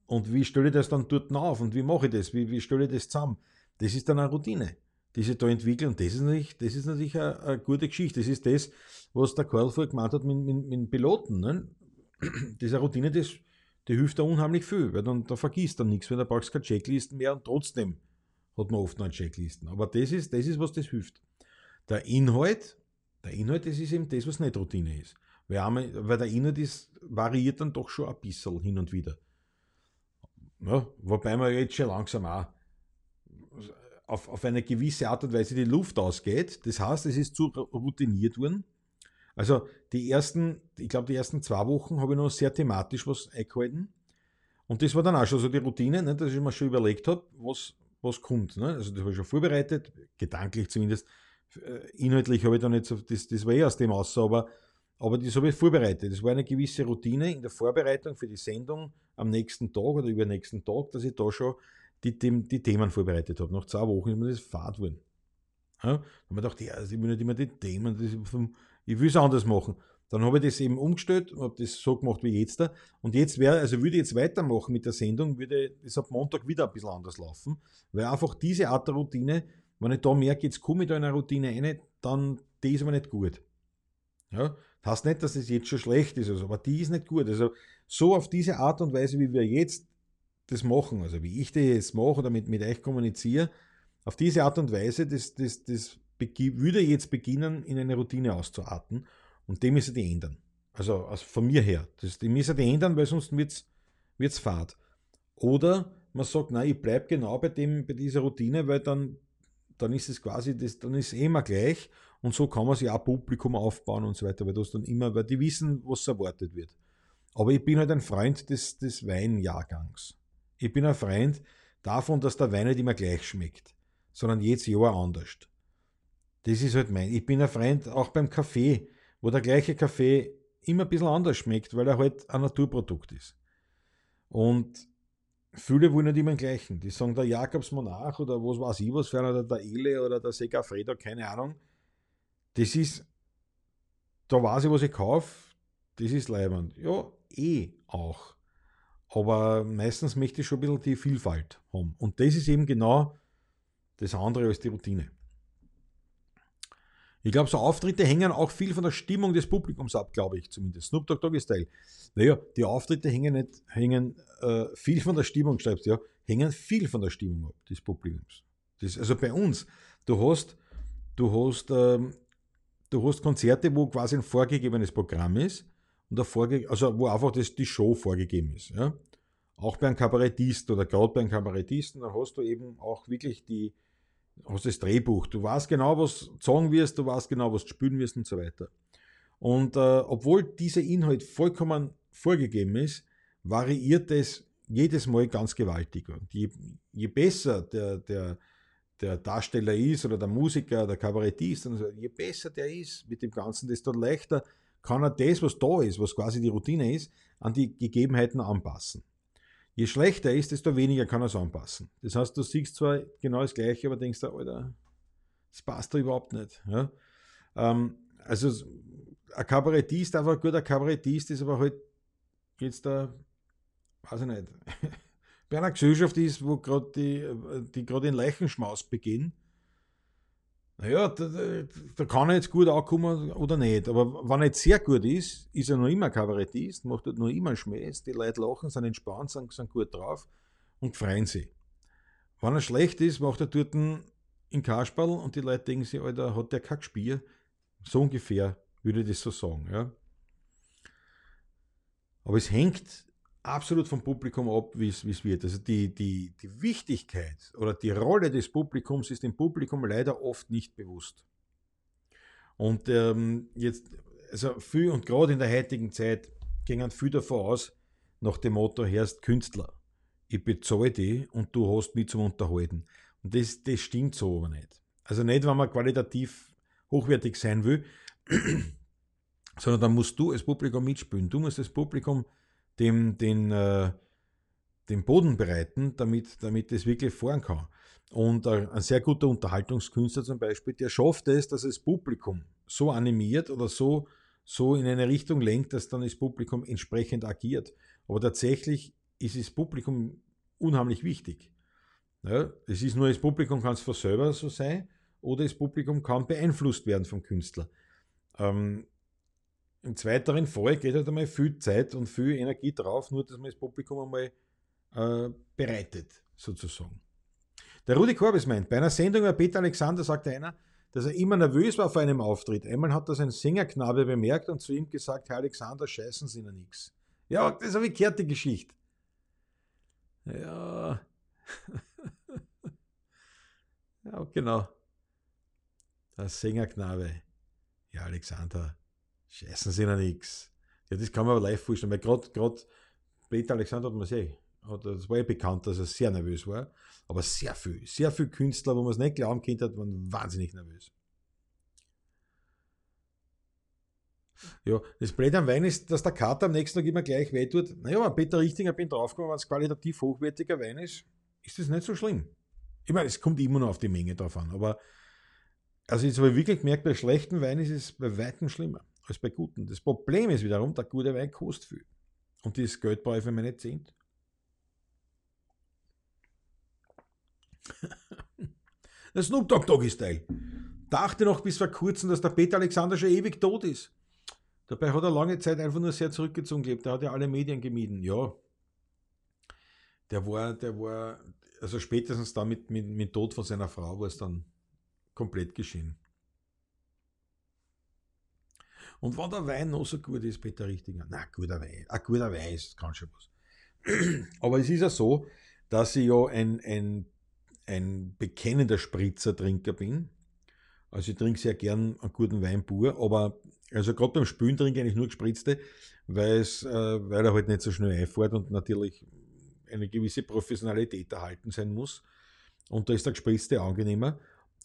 und wie stelle ich das dann dort auf und wie mache ich das, wie, wie stelle ich das zusammen. Das ist dann eine Routine, die sich da entwickelt und das ist natürlich, das ist natürlich eine, eine gute Geschichte. Das ist das, was der Karl vorher gemeint hat mit, mit, mit Piloten. Ne? Diese Routine, das, die hilft da unheimlich viel, weil dann da vergisst dann nichts, weil da brauchst du keine Checklisten mehr und trotzdem hat man oft noch Checklisten. Aber das ist, das ist, was das hilft. Der Inhalt, der Inhalt, das ist eben das, was nicht Routine ist. Weil, weil der Inhalt ist, variiert dann doch schon ein bisschen hin und wieder. Ja, wobei man jetzt schon langsam auch auf, auf eine gewisse Art und Weise die Luft ausgeht. Das heißt, es ist zu routiniert worden. Also die ersten, ich glaube, die ersten zwei Wochen habe ich noch sehr thematisch was eingehalten. Und das war dann auch schon so die Routine, ne, dass ich mir schon überlegt habe, was, was kommt. Ne? Also das habe ich schon vorbereitet, gedanklich zumindest, inhaltlich habe ich da nicht so, das, das war eh aus dem aus, aber, aber das habe ich vorbereitet. Das war eine gewisse Routine in der Vorbereitung für die Sendung am nächsten Tag oder über den nächsten Tag, dass ich da schon die, die, die Themen vorbereitet habe. Nach zwei Wochen ist mir das fad worden. Ja, dann habe ich gedacht, ja, ich will nicht immer die Themen, das, ich will es anders machen. Dann habe ich das eben umgestellt und habe das so gemacht wie jetzt da. Und jetzt wäre, also würde ich jetzt weitermachen mit der Sendung, würde es ab Montag wieder ein bisschen anders laufen, weil einfach diese Art der Routine wenn ich da merke, jetzt komme ich da in eine Routine rein, dann die ist aber nicht gut. Ja? Das heißt nicht, dass es das jetzt schon schlecht ist, also, aber die ist nicht gut. Also so auf diese Art und Weise, wie wir jetzt das machen, also wie ich das jetzt mache oder mit, mit euch kommuniziere, auf diese Art und Weise, das, das, das würde jetzt beginnen, in eine Routine auszuarten und dem müssen die ändern. Also, also von mir her. Das, die müssen die ändern, weil sonst wird es fad. Oder man sagt, nein, ich bleibe genau bei, dem, bei dieser Routine, weil dann, dann ist es quasi, das, dann ist es eh immer gleich und so kann man sich auch Publikum aufbauen und so weiter, weil das dann immer, weil die wissen, was erwartet wird. Aber ich bin halt ein Freund des, des Weinjahrgangs. Ich bin ein Freund davon, dass der Wein nicht immer gleich schmeckt, sondern jedes Jahr anders. Das ist halt mein. Ich bin ein Freund auch beim Kaffee, wo der gleiche Kaffee immer ein bisschen anders schmeckt, weil er halt ein Naturprodukt ist. Und viele wollen nicht immer den gleichen. Die sagen, der Jakobsmonarch oder was weiß ich was für einer, oder der Ele oder der Segafredo, keine Ahnung. Das ist, da weiß ich, was ich kaufe, das ist leibend. Ja, eh auch. Aber meistens möchte ich schon ein bisschen die Vielfalt haben. Und das ist eben genau das andere als die Routine. Ich glaube, so Auftritte hängen auch viel von der Stimmung des Publikums ab, glaube ich zumindest. Snoop Dogg Doggy Style. Naja, die Auftritte hängen nicht, hängen äh, viel von der Stimmung, schreibst du ja, hängen viel von der Stimmung ab, des Publikums. Das, also bei uns, du hast, du hast, ähm, du hast Konzerte, wo quasi ein vorgegebenes Programm ist und also wo einfach das, die Show vorgegeben ist. Ja? Auch bei einem Kabarettist oder gerade bei einem Kabarettisten, da hast du eben auch wirklich die, hast das Drehbuch. Du weißt genau, was du sagen wirst, du weißt genau, was du spielen wirst und so weiter. Und äh, obwohl dieser Inhalt vollkommen vorgegeben ist, variiert es jedes Mal ganz gewaltig. Und je, je besser der, der, der Darsteller ist oder der Musiker, der Kabarettist, so, je besser der ist mit dem Ganzen, desto leichter kann er das, was da ist, was quasi die Routine ist, an die Gegebenheiten anpassen. Je schlechter er ist, desto weniger kann er es anpassen. Das heißt, du siehst zwar genau das Gleiche, aber denkst, Alter, das passt da überhaupt nicht. Ja? Ähm, also, ein Kabarettist, einfach ein guter Kabarettist ist aber halt jetzt da, weiß ich nicht, bei einer Gesellschaft ist, wo gerade die, die gerade in Leichenschmaus beginnen, naja, da, da, kann er jetzt gut ankommen oder nicht. Aber wenn er jetzt sehr gut ist, ist er noch immer Kabarettist, macht halt noch immer Schmäß, die Leute lachen, sind entspannt, sind, sind gut drauf und freuen sich. Wenn er schlecht ist, macht er dort in Kasperl und die Leute denken sich, Alter, hat der kein Gespiel? So ungefähr würde ich das so sagen. Ja. Aber es hängt absolut vom Publikum ab, wie es wird. Also die, die, die Wichtigkeit oder die Rolle des Publikums ist dem Publikum leider oft nicht bewusst. Und ähm, jetzt, also viel und gerade in der heutigen Zeit gingen viel davon aus, nach dem Motto herrscht Künstler. Ich bezahle die und du hast mich zum Unterhalten. Und das, das stimmt so aber nicht. Also nicht, wenn man qualitativ hochwertig sein will, sondern dann musst du als Publikum mitspielen. Du musst das Publikum dem, den, äh, den Boden bereiten, damit, damit es wirklich fahren kann. Und äh, ein sehr guter Unterhaltungskünstler zum Beispiel, der schafft es, dass das Publikum so animiert oder so, so in eine Richtung lenkt, dass dann das Publikum entsprechend agiert. Aber tatsächlich ist das Publikum unheimlich wichtig. Ja, es ist nur, das Publikum kann es von selber so sein oder das Publikum kann beeinflusst werden vom Künstler. Ähm, im zweiteren Fall geht halt einmal viel Zeit und viel Energie drauf, nur dass man das Publikum einmal äh, bereitet, sozusagen. Der Rudi Korbis meint, bei einer Sendung über Peter Alexander sagte einer, dass er immer nervös war vor einem Auftritt. Einmal hat das ein Sängerknabe bemerkt und zu ihm gesagt, Herr Alexander, scheißen Sie noch nichts. Ja, das ist eine verkehrte Geschichte. Ja. ja, genau. Der Sängerknabe. Ja, Alexander, Scheißen sie noch nichts. Ja, das kann man aber live vorstellen, weil gerade Peter Alexander hat man sehen. Das war ja bekannt, dass er sehr nervös war. Aber sehr viel, sehr viele Künstler, wo man es nicht glauben könnte, waren wahnsinnig nervös. Ja, das Blöde am Wein ist, dass der Kater am nächsten Tag immer gleich weh tut. Naja, wenn Peter Richtinger bin draufgekommen, wenn es qualitativ hochwertiger Wein ist, ist das nicht so schlimm. Ich meine, es kommt immer noch auf die Menge drauf an, aber also jetzt habe ich wirklich gemerkt, bei schlechten Wein ist es bei weitem schlimmer als bei guten. Das Problem ist wiederum, der gute Wein kostet viel. Und das Geld brauche ich für meine Zehnt. der Snoop Dogg Doggy Style. Dachte noch bis vor kurzem, dass der Peter Alexander schon ewig tot ist. Dabei hat er lange Zeit einfach nur sehr zurückgezogen gelebt. Er hat ja alle Medien gemieden. Ja. der war, der war, also spätestens da mit, mit Tod von seiner Frau war es dann komplett geschehen. Und wenn der Wein noch so gut ist, Peter Richtinger, na, guter Wein, ein guter Wein ist, kann schon was. Aber es ist ja so, dass ich ja ein, ein, ein bekennender Spritzertrinker bin. Also ich trinke sehr gern einen guten Wein pur, aber also gerade beim Spülen trinke ich eigentlich nur gespritzte, äh, weil er halt nicht so schnell einfährt und natürlich eine gewisse Professionalität erhalten sein muss. Und da ist der gespritzte angenehmer.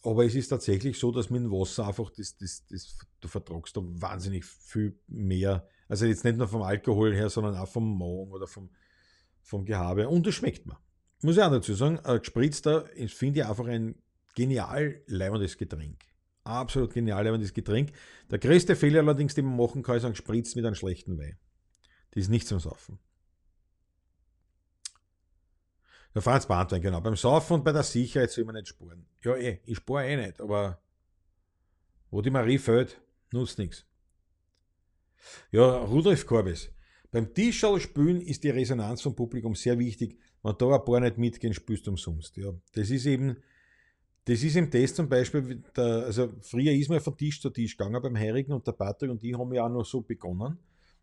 Aber es ist tatsächlich so, dass mit dem Wasser einfach das, das, das, du vertragst da wahnsinnig viel mehr. Also jetzt nicht nur vom Alkohol her, sondern auch vom Magen oder vom, vom Gehabe. Und das schmeckt mir. Muss ich auch dazu sagen, ein gespritzter finde ich einfach ein genial leibendes Getränk. Absolut genial leibendes Getränk. Der größte Fehler allerdings, den man machen kann, ist ein Spritz mit einem schlechten Wein. Das ist nicht zum Saufen. Der Franz Bahnwein, genau. Beim Saufen und bei der Sicherheit soll man nicht sparen. Ja, eh, ich spare eh nicht, aber wo die Marie fällt, nutzt nichts. Ja, Rudolf Korbes. Beim Tischall spülen ist die Resonanz vom Publikum sehr wichtig. Wenn da ein paar nicht mitgehen, spürst du umsonst. Ja, das ist eben, das ist im Test zum Beispiel, der, also früher ist man von Tisch zu Tisch gegangen beim Heirigen und der Patrick und die haben ja auch noch so begonnen.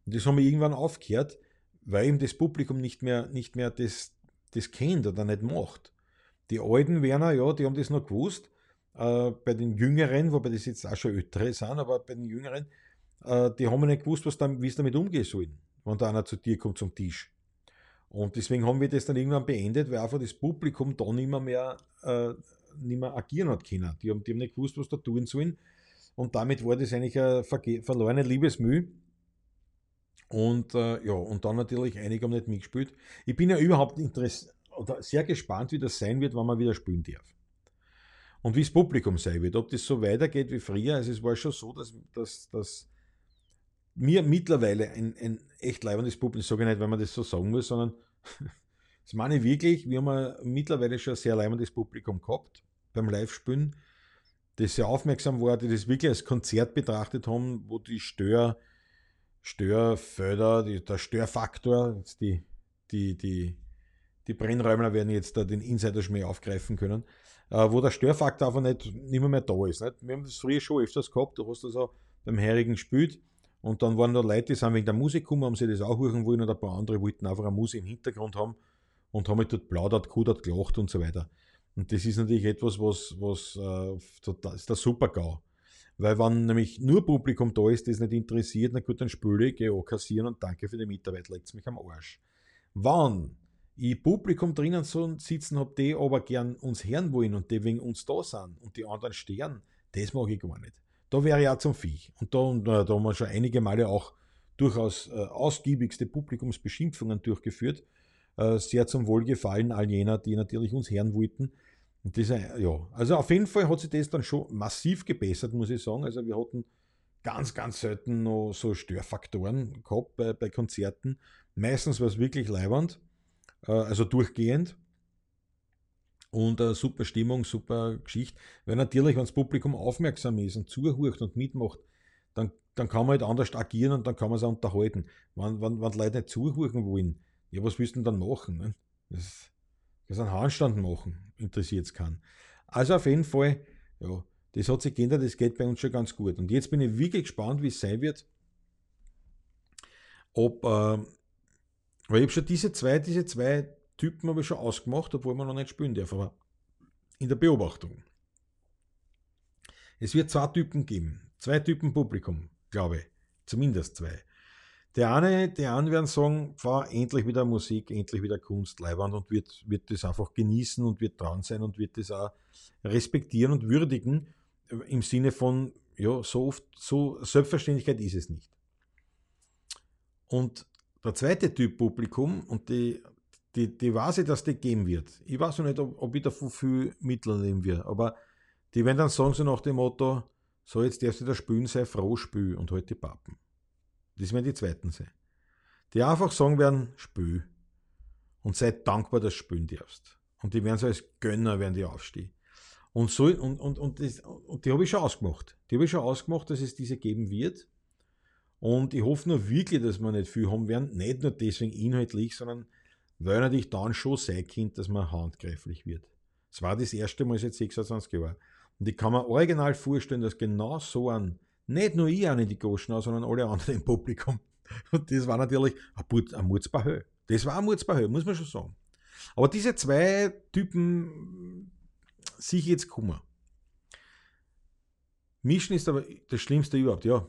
Und das haben wir irgendwann aufgehört, weil eben das Publikum nicht mehr, nicht mehr das, das kennt oder nicht macht. Die alten Werner, ja, die haben das noch gewusst. Äh, bei den Jüngeren, wobei das jetzt auch schon ältere sind, aber bei den Jüngeren, äh, die haben nicht gewusst, was dann, wie sie damit umgehen sollen, wenn da einer zu dir kommt zum Tisch. Und deswegen haben wir das dann irgendwann beendet, weil einfach das Publikum da nicht mehr, mehr, äh, nicht mehr agieren hat können. Die haben, die haben nicht gewusst, was da tun sollen. Und damit war das eigentlich eine verlorene Liebesmüh. Und äh, ja, und dann natürlich einige haben nicht mitgespielt. Ich bin ja überhaupt oder sehr gespannt, wie das sein wird, wenn man wieder spielen darf. Und wie das Publikum sein wird. Ob das so weitergeht wie früher. Also es war schon so, dass, dass, dass mir mittlerweile ein, ein echt leibendes Publikum, ich sage nicht, wenn man das so sagen muss, sondern das meine ich wirklich, wir haben mittlerweile schon ein sehr leibendes Publikum gehabt beim Live-Spielen, das sehr aufmerksam war, die das wirklich als Konzert betrachtet haben, wo die Stör, Störfelder, die, der Störfaktor, die, die, die, die Brennräumler werden jetzt da den Insider-Schmäh aufgreifen können, äh, wo der Störfaktor einfach nicht, nicht mehr, mehr da ist. Nicht? Wir haben das früher schon öfters gehabt, du hast das auch beim Herigen gespielt und dann waren da Leute, die sind wegen der Musik gekommen, haben sie das auch hören wollen und ein paar andere wollten einfach eine Musik im Hintergrund haben und haben halt dort plaudert, kudert, gelacht und so weiter. Und das ist natürlich etwas, was, was äh, das ist der Super-GAU. Weil wenn nämlich nur Publikum da ist, das nicht interessiert, na gut, dann spüle ich, gehe auch kassieren und danke für die Mitarbeit, legt mich am Arsch. Wann ich Publikum drinnen so sitzen habe, die aber gern uns hören wollen und die wegen uns da sind und die anderen stehen, das mag ich gar nicht. Da wäre auch zum Viech. Und da, und, äh, da haben wir schon einige Male auch durchaus äh, ausgiebigste Publikumsbeschimpfungen durchgeführt. Äh, sehr zum Wohlgefallen all jener, die natürlich uns hören wollten. Und das, ja, also auf jeden Fall hat sich das dann schon massiv gebessert, muss ich sagen. Also wir hatten ganz, ganz selten noch so Störfaktoren gehabt bei, bei Konzerten. Meistens war es wirklich leibernd, äh, also durchgehend. Und eine super Stimmung, super Geschichte. Weil natürlich, wenn das Publikum aufmerksam ist und zuhört und mitmacht, dann, dann kann man halt anders agieren und dann kann man es unterhalten. Wenn, wenn, wenn die Leute nicht zuhören wollen, ja, was willst du denn dann machen? Ne? Das, das einen Handstand machen, interessiert es keinen. Also auf jeden Fall, ja, das hat sich geändert, das geht bei uns schon ganz gut. Und jetzt bin ich wirklich gespannt, wie es sein wird, ob, äh, weil ich habe schon diese zwei, diese zwei Typen habe ich schon ausgemacht, obwohl man noch nicht spielen darf, aber in der Beobachtung. Es wird zwei Typen geben, zwei Typen Publikum, glaube ich, zumindest zwei. Der eine, die einen werden sagen, fahr endlich wieder Musik, endlich wieder Kunst, Leibwand und wird, wird das einfach genießen und wird dran sein und wird das auch respektieren und würdigen im Sinne von, ja, so oft, so Selbstverständlichkeit ist es nicht. Und der zweite Typ Publikum, und die, die, die weiß ich, dass die geben wird. Ich weiß noch nicht, ob, ob ich davon viel Mittel nehmen wird, aber die werden dann sagen so nach dem Motto, so jetzt darfst du spülen, sei froh, spül und halt die Pappen. Das werden die zweiten sein. Die einfach sagen werden, spül. Und sei dankbar, dass du spülen darfst. Und die werden so als Gönner werden die aufstehen. Und, so, und, und, und, das, und die habe ich schon ausgemacht. Die habe ich schon ausgemacht, dass es diese geben wird. Und ich hoffe nur wirklich, dass wir nicht viel haben werden. Nicht nur deswegen inhaltlich, sondern weil natürlich dann schon sein Kind, dass man handgreiflich wird. Das war das erste Mal seit 26 Jahren. Und ich kann mir original vorstellen, dass genau so ein, nicht nur ich an in die Goschen, sondern alle anderen im Publikum. Und das war natürlich ein Mutzbahö. Das war ein Mutzbahö, muss man schon sagen. Aber diese zwei Typen sehe ich jetzt Kummer. Mischen ist aber das Schlimmste überhaupt, ja.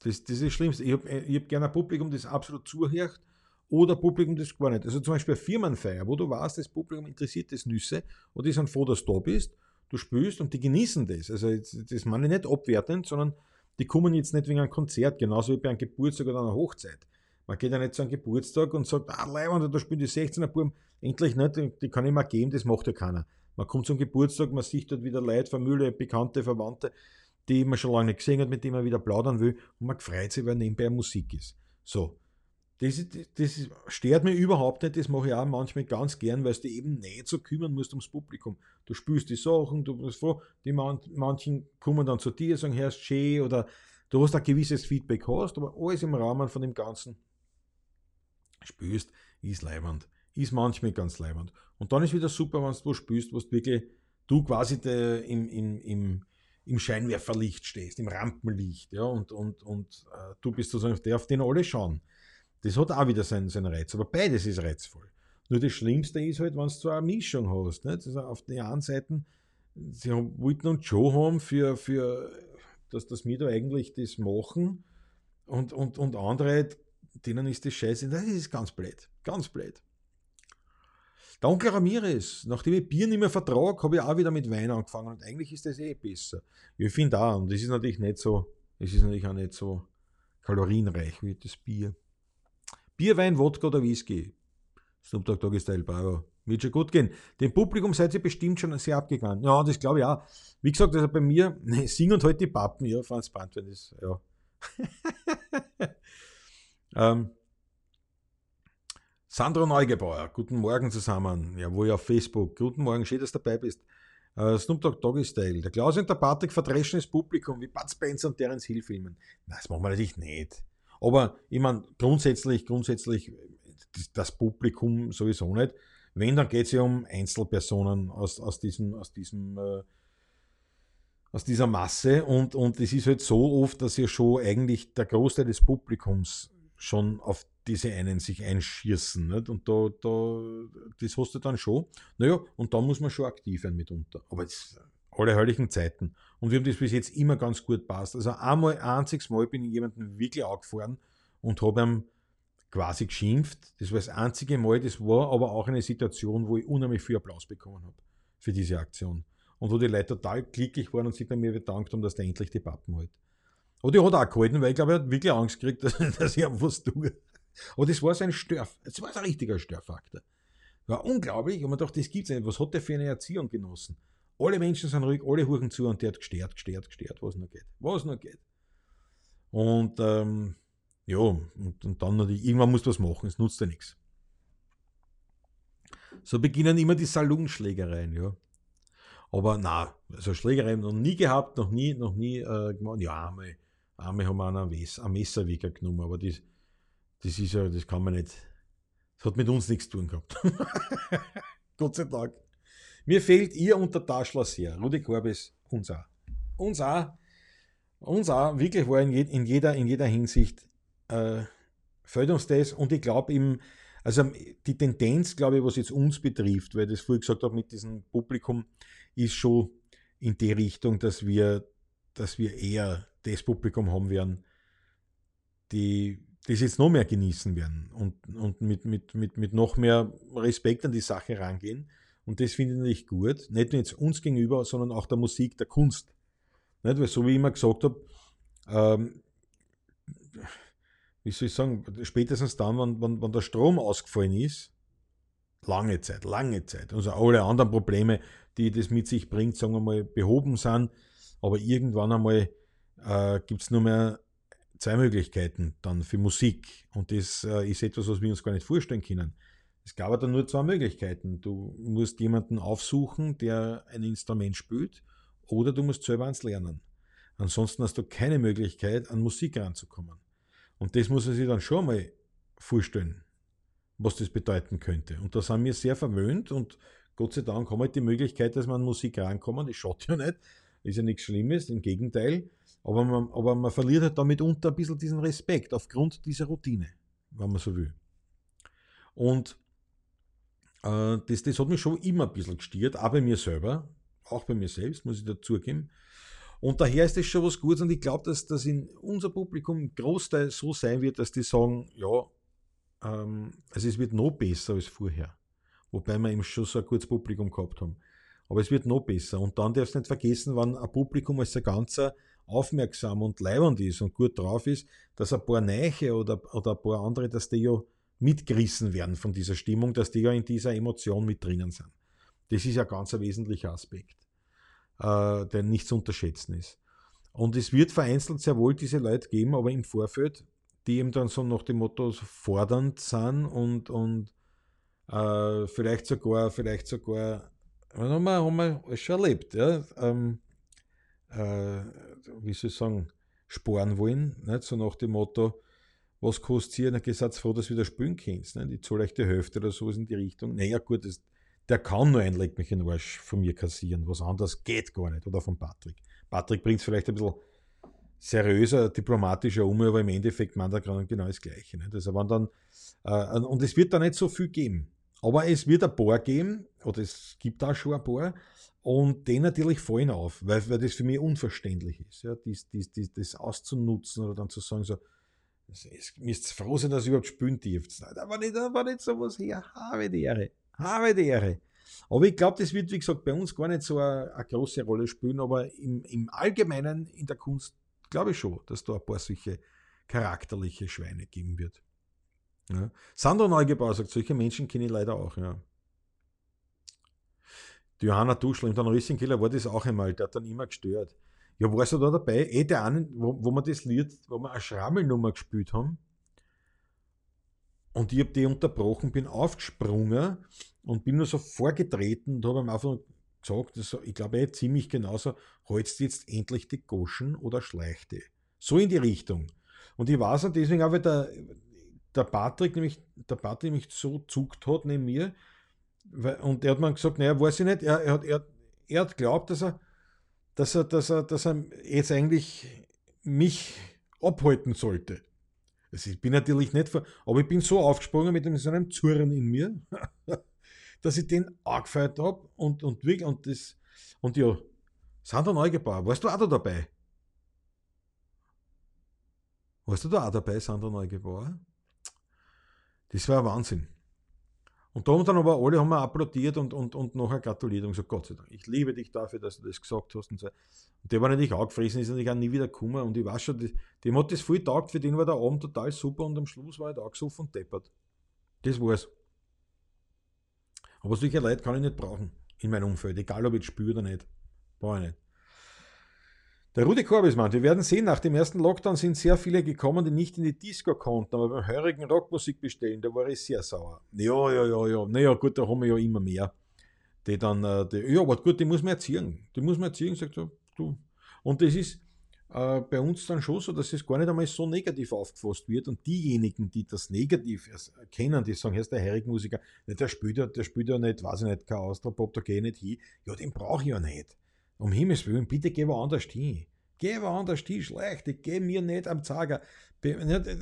Das, das ist das Schlimmste. Ich habe hab gerne ein Publikum, das absolut zuhört oder Publikum, das gar nicht. Also zum Beispiel eine Firmenfeier, wo du weißt, das Publikum interessiert das Nüsse und die sind froh, dass du da bist, du spielst und die genießen das. Also das meine ich nicht abwertend, sondern die kommen jetzt nicht wegen einem Konzert, genauso wie bei einem Geburtstag oder einer Hochzeit. Man geht ja nicht zu einem Geburtstag und sagt, ah, Leibwand, da spielen die 16er Buben, endlich nicht, die kann ich mal geben, das macht ja keiner. Man kommt zum Geburtstag, man sieht dort wieder Leute, Familie, Bekannte, Verwandte, die man schon lange nicht gesehen hat, mit denen man wieder plaudern will und man freut sich, weil nebenbei Musik ist. So. Das, das stört mich überhaupt nicht, das mache ich auch manchmal ganz gern, weil du eben nicht so kümmern musst ums Publikum. Du spürst die Sachen, du bist froh, die man, manchen kommen dann zu dir, sagen, Herr, schön, oder du hast ein gewisses Feedback hast, aber alles im Rahmen von dem Ganzen spürst, ist leibend. Ist manchmal ganz leibend. Und dann ist wieder super, wenn du spürst, was wirklich, du quasi de, im, im, im, im Scheinwerferlicht stehst, im Rampenlicht, ja, und, und, und äh, du bist sozusagen der, auf den alle schauen. Das hat auch wieder seinen, seinen Reiz, aber beides ist reizvoll. Nur das Schlimmste ist halt, wenn du so eine Mischung hast. Nicht? Also auf der einen Seite, sie haben, wollten uns schon haben, für, für, dass, dass wir da eigentlich das machen und, und, und andere, denen ist das scheiße. Das ist ganz blöd. Ganz blöd. Der Onkel Ramirez, nachdem ich Bier nicht mehr vertrage, habe ich auch wieder mit Wein angefangen und eigentlich ist das eh besser. Ich finde auch, und das ist natürlich nicht so, es ist natürlich auch nicht so kalorienreich wie das Bier. Bier, Wein, Wodka oder Whisky. Snoop Dogg Doggy Style Bar. Wird schon gut gehen. Dem Publikum seid ihr bestimmt schon sehr abgegangen. Ja, das glaube ich auch. Wie gesagt, also bei mir, ne, sing und halt die Pappen, ja, Franz Brandwein ist, ja. ähm, Sandro Neugebauer, guten Morgen zusammen. Ja, wo auf Facebook. Guten Morgen, schön, dass du dabei bist. Uh, Snoop Dogg Doggy Style. Der Klaus und der Patrick verdreschen das Publikum wie Bud Spencer und Terence Hill filmen. Nein, das machen wir natürlich nicht. Aber ich meine, grundsätzlich, grundsätzlich das Publikum sowieso nicht. Wenn, dann geht es ja um Einzelpersonen aus, aus diesem, aus diesem äh, aus dieser Masse und, und es ist halt so oft, dass ja schon eigentlich der Großteil des Publikums schon auf diese einen sich einschießen. Nicht? Und da, da, das hast du dann schon. Naja, und da muss man schon aktiv sein mitunter. Aber jetzt alle heiligen Zeiten. Und wir haben das bis jetzt immer ganz gut passt. Also einmal, ein einziges Mal bin ich jemanden wirklich angefahren und habe ihm quasi geschimpft. Das war das einzige Mal, das war aber auch eine Situation, wo ich unheimlich viel Applaus bekommen habe für diese Aktion. Und wo die Leute total glücklich waren und sich bei mir bedankt haben, dass der endlich die Pappen hält. Und die hat auch gehalten, weil ich glaube, er hat wirklich Angst gekriegt, dass, dass ich ihm was tue. Aber das war so ein Störf, das war so ein richtiger Störfaktor. War unglaublich und man dachte, das gibt's nicht. Was hat der für eine Erziehung genossen? Alle Menschen sind ruhig, alle huchen zu und der hat gestört, gestört, gestört, was noch geht. Was noch geht. Und ähm, ja, und, und dann natürlich, irgendwann musst du was machen, es nutzt ja nichts. So beginnen immer die Salonschlägereien, ja. Aber na, also Schlägereien noch nie gehabt, noch nie, noch nie äh, gemacht. Ja, einmal, einmal haben wir einen, einen Messer weggenommen, aber das, das ist ja, das kann man nicht. Das hat mit uns nichts zu tun gehabt. Gott sei Dank. Mir fehlt ihr und der Taschler sehr. Rudi Korbis, uns auch. Uns auch. Uns auch. Wirklich war in, in, jeder, in jeder Hinsicht äh, fällt uns das. Und ich glaube eben, also die Tendenz, glaube ich, was jetzt uns betrifft, weil ich das vorher gesagt habe mit diesem Publikum, ist schon in die Richtung, dass wir, dass wir eher das Publikum haben werden, die das jetzt noch mehr genießen werden und, und mit, mit, mit, mit noch mehr Respekt an die Sache rangehen und das finde ich natürlich gut, nicht nur jetzt uns gegenüber, sondern auch der Musik, der Kunst. Nicht? Weil so wie ich immer gesagt habe, ähm, wie soll ich sagen, spätestens dann, wenn, wenn, wenn der Strom ausgefallen ist, lange Zeit, lange Zeit, also alle anderen Probleme, die das mit sich bringt, sagen wir mal, behoben sind, aber irgendwann einmal äh, gibt es nur mehr zwei Möglichkeiten dann für Musik und das äh, ist etwas, was wir uns gar nicht vorstellen können. Es gab aber nur zwei Möglichkeiten. Du musst jemanden aufsuchen, der ein Instrument spielt, oder du musst selber ans Lernen. Ansonsten hast du keine Möglichkeit, an Musik ranzukommen. Und das muss man sich dann schon mal vorstellen. was das bedeuten könnte. Und da sind wir sehr verwöhnt und Gott sei Dank haben wir halt die Möglichkeit, dass man an Musik rankommen. Das schaut ja nicht, ist ja nichts Schlimmes, im Gegenteil. Aber man, aber man verliert halt damit unter ein bisschen diesen Respekt aufgrund dieser Routine, wenn man so will. Und das, das hat mich schon immer ein bisschen gestiert, auch bei mir selber, auch bei mir selbst, muss ich dazugeben. Und daher ist das schon was Gutes und ich glaube, dass das in unser Publikum im Großteil so sein wird, dass die sagen, ja, ähm, also es wird noch besser als vorher. Wobei wir eben schon so ein gutes Publikum gehabt haben. Aber es wird noch besser. Und dann darfst du nicht vergessen, wenn ein Publikum als ein ganzer aufmerksam und leibend ist und gut drauf ist, dass ein paar Neiche oder, oder ein paar andere, dass die ja mitgerissen werden von dieser Stimmung, dass die ja in dieser Emotion mit drinnen sind. Das ist ja ganz ein wesentlicher Aspekt, äh, der nicht zu unterschätzen ist. Und es wird vereinzelt sehr wohl diese Leute geben, aber im Vorfeld, die eben dann so nach dem Motto fordernd sind und, und äh, vielleicht sogar, vielleicht sogar, haben wir, haben wir schon erlebt, ja, ähm, äh, wie soll ich sagen, sparen wollen, nicht? so nach dem Motto, was kostet ihr? Na, seid froh, dass du wieder spielen kannst. Nicht? Ich zahle euch die Hälfte oder sowas in die Richtung. Naja, gut, das, der kann nur ein Leck mich in Arsch von mir kassieren. Was anderes geht gar nicht. Oder von Patrick. Patrick bringt es vielleicht ein bisschen seriöser, diplomatischer um, aber im Endeffekt meint er genau das Gleiche. Nicht? Also wenn dann, äh, und es wird da nicht so viel geben. Aber es wird ein paar geben, oder es gibt auch schon ein paar, und den natürlich fallen auf, weil, weil das für mich unverständlich ist, ja, dies, dies, dies, das auszunutzen oder dann zu sagen, so, es müsst froh sein, dass ihr überhaupt spielen dürft. Da war nicht, da war nicht sowas her. Habe die Ehre. Habe die Ehre. Aber ich glaube, das wird, wie gesagt, bei uns gar nicht so eine, eine große Rolle spielen, aber im, im Allgemeinen in der Kunst glaube ich schon, dass da ein paar solche charakterliche Schweine geben wird. Ja. Sandro Neugebauer sagt, solche Menschen kenne ich leider auch, ja. Die Johanna Duschel im Dornröschenkiller war das auch einmal, der hat dann immer gestört. Ja, warst du da dabei? Eh, der einen, wo, wo wir das Lied, wo wir eine Schrammelnummer gespielt haben. Und ich habe die unterbrochen, bin aufgesprungen und bin nur so vorgetreten und habe ihm einfach gesagt, also ich glaube eh ziemlich genauso, holst jetzt endlich die Goschen oder schleichte. So in die Richtung. Und ich weiß und deswegen auch, weil der, der Patrick nämlich, der Patrick nämlich so zuckt hat neben mir, weil, und er hat mir gesagt, naja, weiß ich nicht, er, er, er, er hat glaubt, dass er dass er, dass er, dass er jetzt eigentlich mich abhalten sollte. Also ich bin natürlich nicht, aber ich bin so aufgesprungen mit so einem Zurren in mir, dass ich den angefeuert habe und, und wirklich, und das, und ja, Sandra Neugebauer, warst du auch da dabei? Warst du da auch dabei, Sandra Neugebauer? Das war Wahnsinn. Und da haben dann aber alle haben applaudiert und, und, und nachher gratuliert und gesagt, Gott sei Dank, ich liebe dich dafür, dass du das gesagt hast. Und, so. und der war natürlich auch gefressen, ist natürlich auch nie wieder gekommen. Und ich weiß schon, die, dem hat das viel taugt, für den war der Abend total super und am Schluss war er auch gesoffen und deppert. Das war's. Aber solche Leute kann ich nicht brauchen in meinem Umfeld, egal ob ich spüre oder nicht. Brauche ich nicht. Der Rudi Korbis meint, wir werden sehen, nach dem ersten Lockdown sind sehr viele gekommen, die nicht in die Disco konnten, aber beim heurigen Rockmusik bestellen, da war ich sehr sauer. Ja, ja, ja, ja. Naja, gut, da haben wir ja immer mehr. Die dann, äh, die, ja, aber gut, die muss man erziehen. Die muss man erziehen, sagt er, du. Und das ist äh, bei uns dann schon so, dass es gar nicht einmal so negativ aufgefasst wird. Und diejenigen, die das negativ kennen, die sagen, ist der Musiker, der spielt ja, der spielt ja nicht, weiß ich nicht, kein Austropop, da gehe ich nicht hin. Ja, den brauche ich ja nicht. Um Himmels Willen, bitte geh woanders hin. Geh woanders hin, schlecht, ich geh mir nicht am Zager.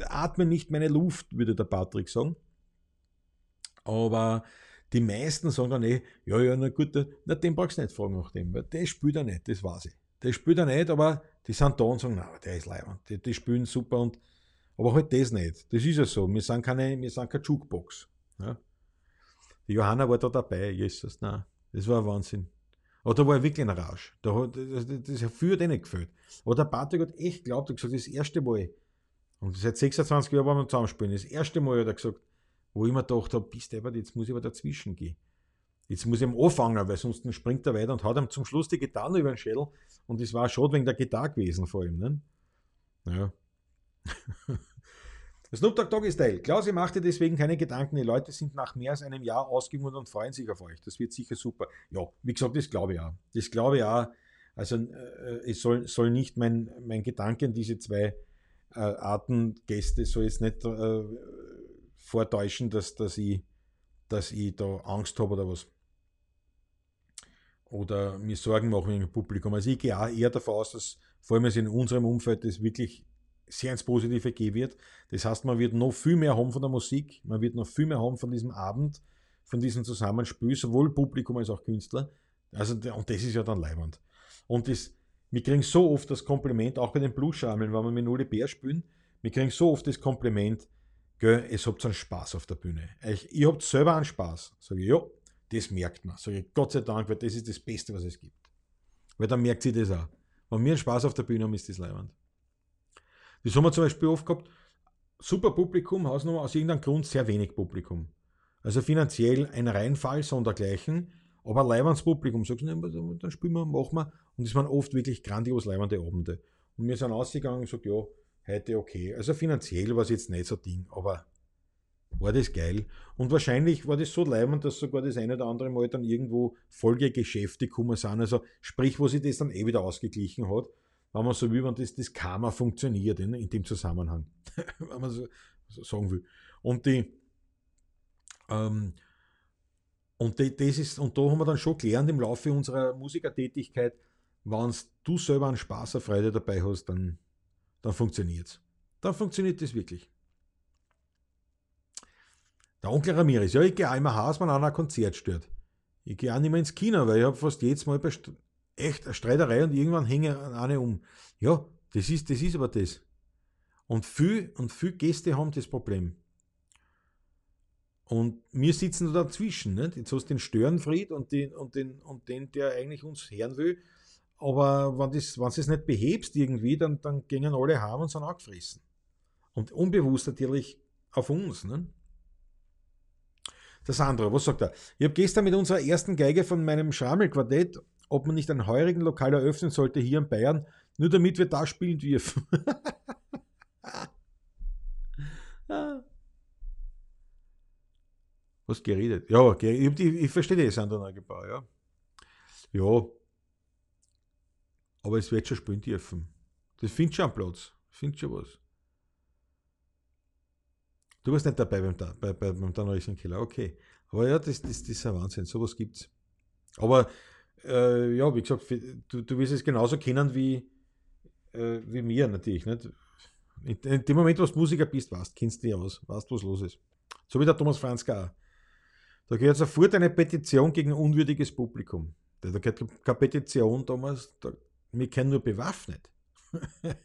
Atme nicht meine Luft, würde der Patrick sagen. Aber die meisten sagen dann eh, ja, ja, na gut, na, den brauchst du nicht fragen nach dem, weil der spielt er nicht, das weiß ich. Der spielt er nicht, aber die sind da und sagen, na, der ist leibend, die, die spielen super und, aber halt das nicht. Das ist ja so, wir sind keine, wir sind keine Jukebox. Ja. Die Johanna war da dabei, Jesus, nein, das war Wahnsinn. Aber da war wirklich ein Rausch. Da hat, das, das hat viel nicht gefällt. Aber der Patrick hat echt geglaubt, er gesagt, das erste Mal, und seit 26 Jahren waren wir zusammenspielen, das erste Mal hat er gesagt, wo ich mir gedacht habe, bist du jetzt muss ich aber dazwischen gehen. Jetzt muss ich ihm anfangen, weil sonst springt er weiter und hat ihm zum Schluss die Gitarre über den Schädel. Und das war schon wegen der Gitarre gewesen vor ihm. Ne? Ja. Snoop Dogg Doggy Style. Klausi machte deswegen keine Gedanken. Die Leute sind nach mehr als einem Jahr ausgewundert und freuen sich auf euch. Das wird sicher super. Ja, wie gesagt, das glaube ich auch. Das glaube ich auch. Also äh, es soll, soll nicht mein, mein an diese zwei äh, Arten Gäste soll jetzt nicht äh, vortäuschen, dass, dass, ich, dass ich da Angst habe oder was. Oder mir Sorgen machen dem Publikum. Also ich gehe auch eher davon aus, dass vor allem in unserem Umfeld das wirklich sehr ins Positive gehen wird. Das heißt, man wird noch viel mehr haben von der Musik, man wird noch viel mehr haben von diesem Abend, von diesem Zusammenspiel, sowohl Publikum als auch Künstler. Also, und das ist ja dann leibend. Und das, wir kriegen so oft das Kompliment, auch bei den Bluesschammeln, wenn wir mit Uli Bär spielen, wir kriegen so oft das Kompliment, gell, es habt einen Spaß auf der Bühne. Ich, ihr habt selber einen Spaß. Sag ich, ja, das merkt man. Sag ich, Gott sei Dank, weil das ist das Beste, was es gibt. Weil dann merkt sie das auch. Wenn wir einen Spaß auf der Bühne haben, ist das leibend. Das haben wir zum Beispiel oft gehabt, super Publikum, Hausnummer, aus irgendeinem Grund sehr wenig Publikum. Also finanziell ein Reinfall, sondergleichen, aber leibendes Publikum. Sagst du, dann spielen wir, machen wir. Und es waren oft wirklich grandios leibende Abende. Und wir sind ausgegangen und gesagt, ja, heute okay. Also finanziell war es jetzt nicht so Ding, aber war das geil. Und wahrscheinlich war das so leibend, dass sogar das eine oder andere Mal dann irgendwo Folgegeschäfte gekommen sind. Also sprich, wo sich das dann eh wieder ausgeglichen hat wenn man so will, wenn das, das Karma funktioniert in, in dem Zusammenhang, wenn man so, so, sagen will. Und die, ähm, und die, das ist, und da haben wir dann schon gelernt im Laufe unserer Musikertätigkeit, wenn du selber einen Spaß, eine Freude dabei hast, dann, dann funktioniert es. Dann funktioniert das wirklich. Der Onkel Ramirez, ja, ich gehe auch immer Haus, wenn einer ein Konzert stört. Ich gehe auch nicht mehr ins Kino, weil ich habe fast jedes Mal bei, echt eine Streiterei und irgendwann hängen eine um. Ja, das ist, das ist aber das. Und viel, und viel Gäste haben das Problem. Und wir sitzen da dazwischen. Nicht? Jetzt hast du den Störenfried und den, und, den, und den, der eigentlich uns hören will. Aber wenn, das, du es nicht behebst irgendwie, dann, dann gehen alle heim und sind angefressen. Und unbewusst natürlich auf uns. Ne? Der Sandro, was sagt er? Ich habe gestern mit unserer ersten Geige von meinem Schrammelquartett ob man nicht ein heurigen Lokal eröffnen sollte hier in Bayern, nur damit wir da spielen dürfen. Was geredet? Ja, ich, ich verstehe das, Sandra Neugebauer, ja. Ja. Aber es wird schon spielen dürfen. Das findet schon einen Platz. Findet schon was. Du warst nicht dabei beim, bei, bei, beim Keller, okay. Aber ja, das, das, das ist ein Wahnsinn. Sowas gibt's. Aber äh, ja, wie gesagt, du, du wirst es genauso kennen wie, äh, wie mir natürlich. Nicht? In, in, dem Moment, wo du Musiker bist, weißt, kennst du dich aus, weißt, was los ist. So wie der Thomas Franzka auch. Da geht sofort eine Petition gegen ein unwürdiges Publikum. Da geht keine Petition, Thomas, da, wir kennen nur bewaffnet.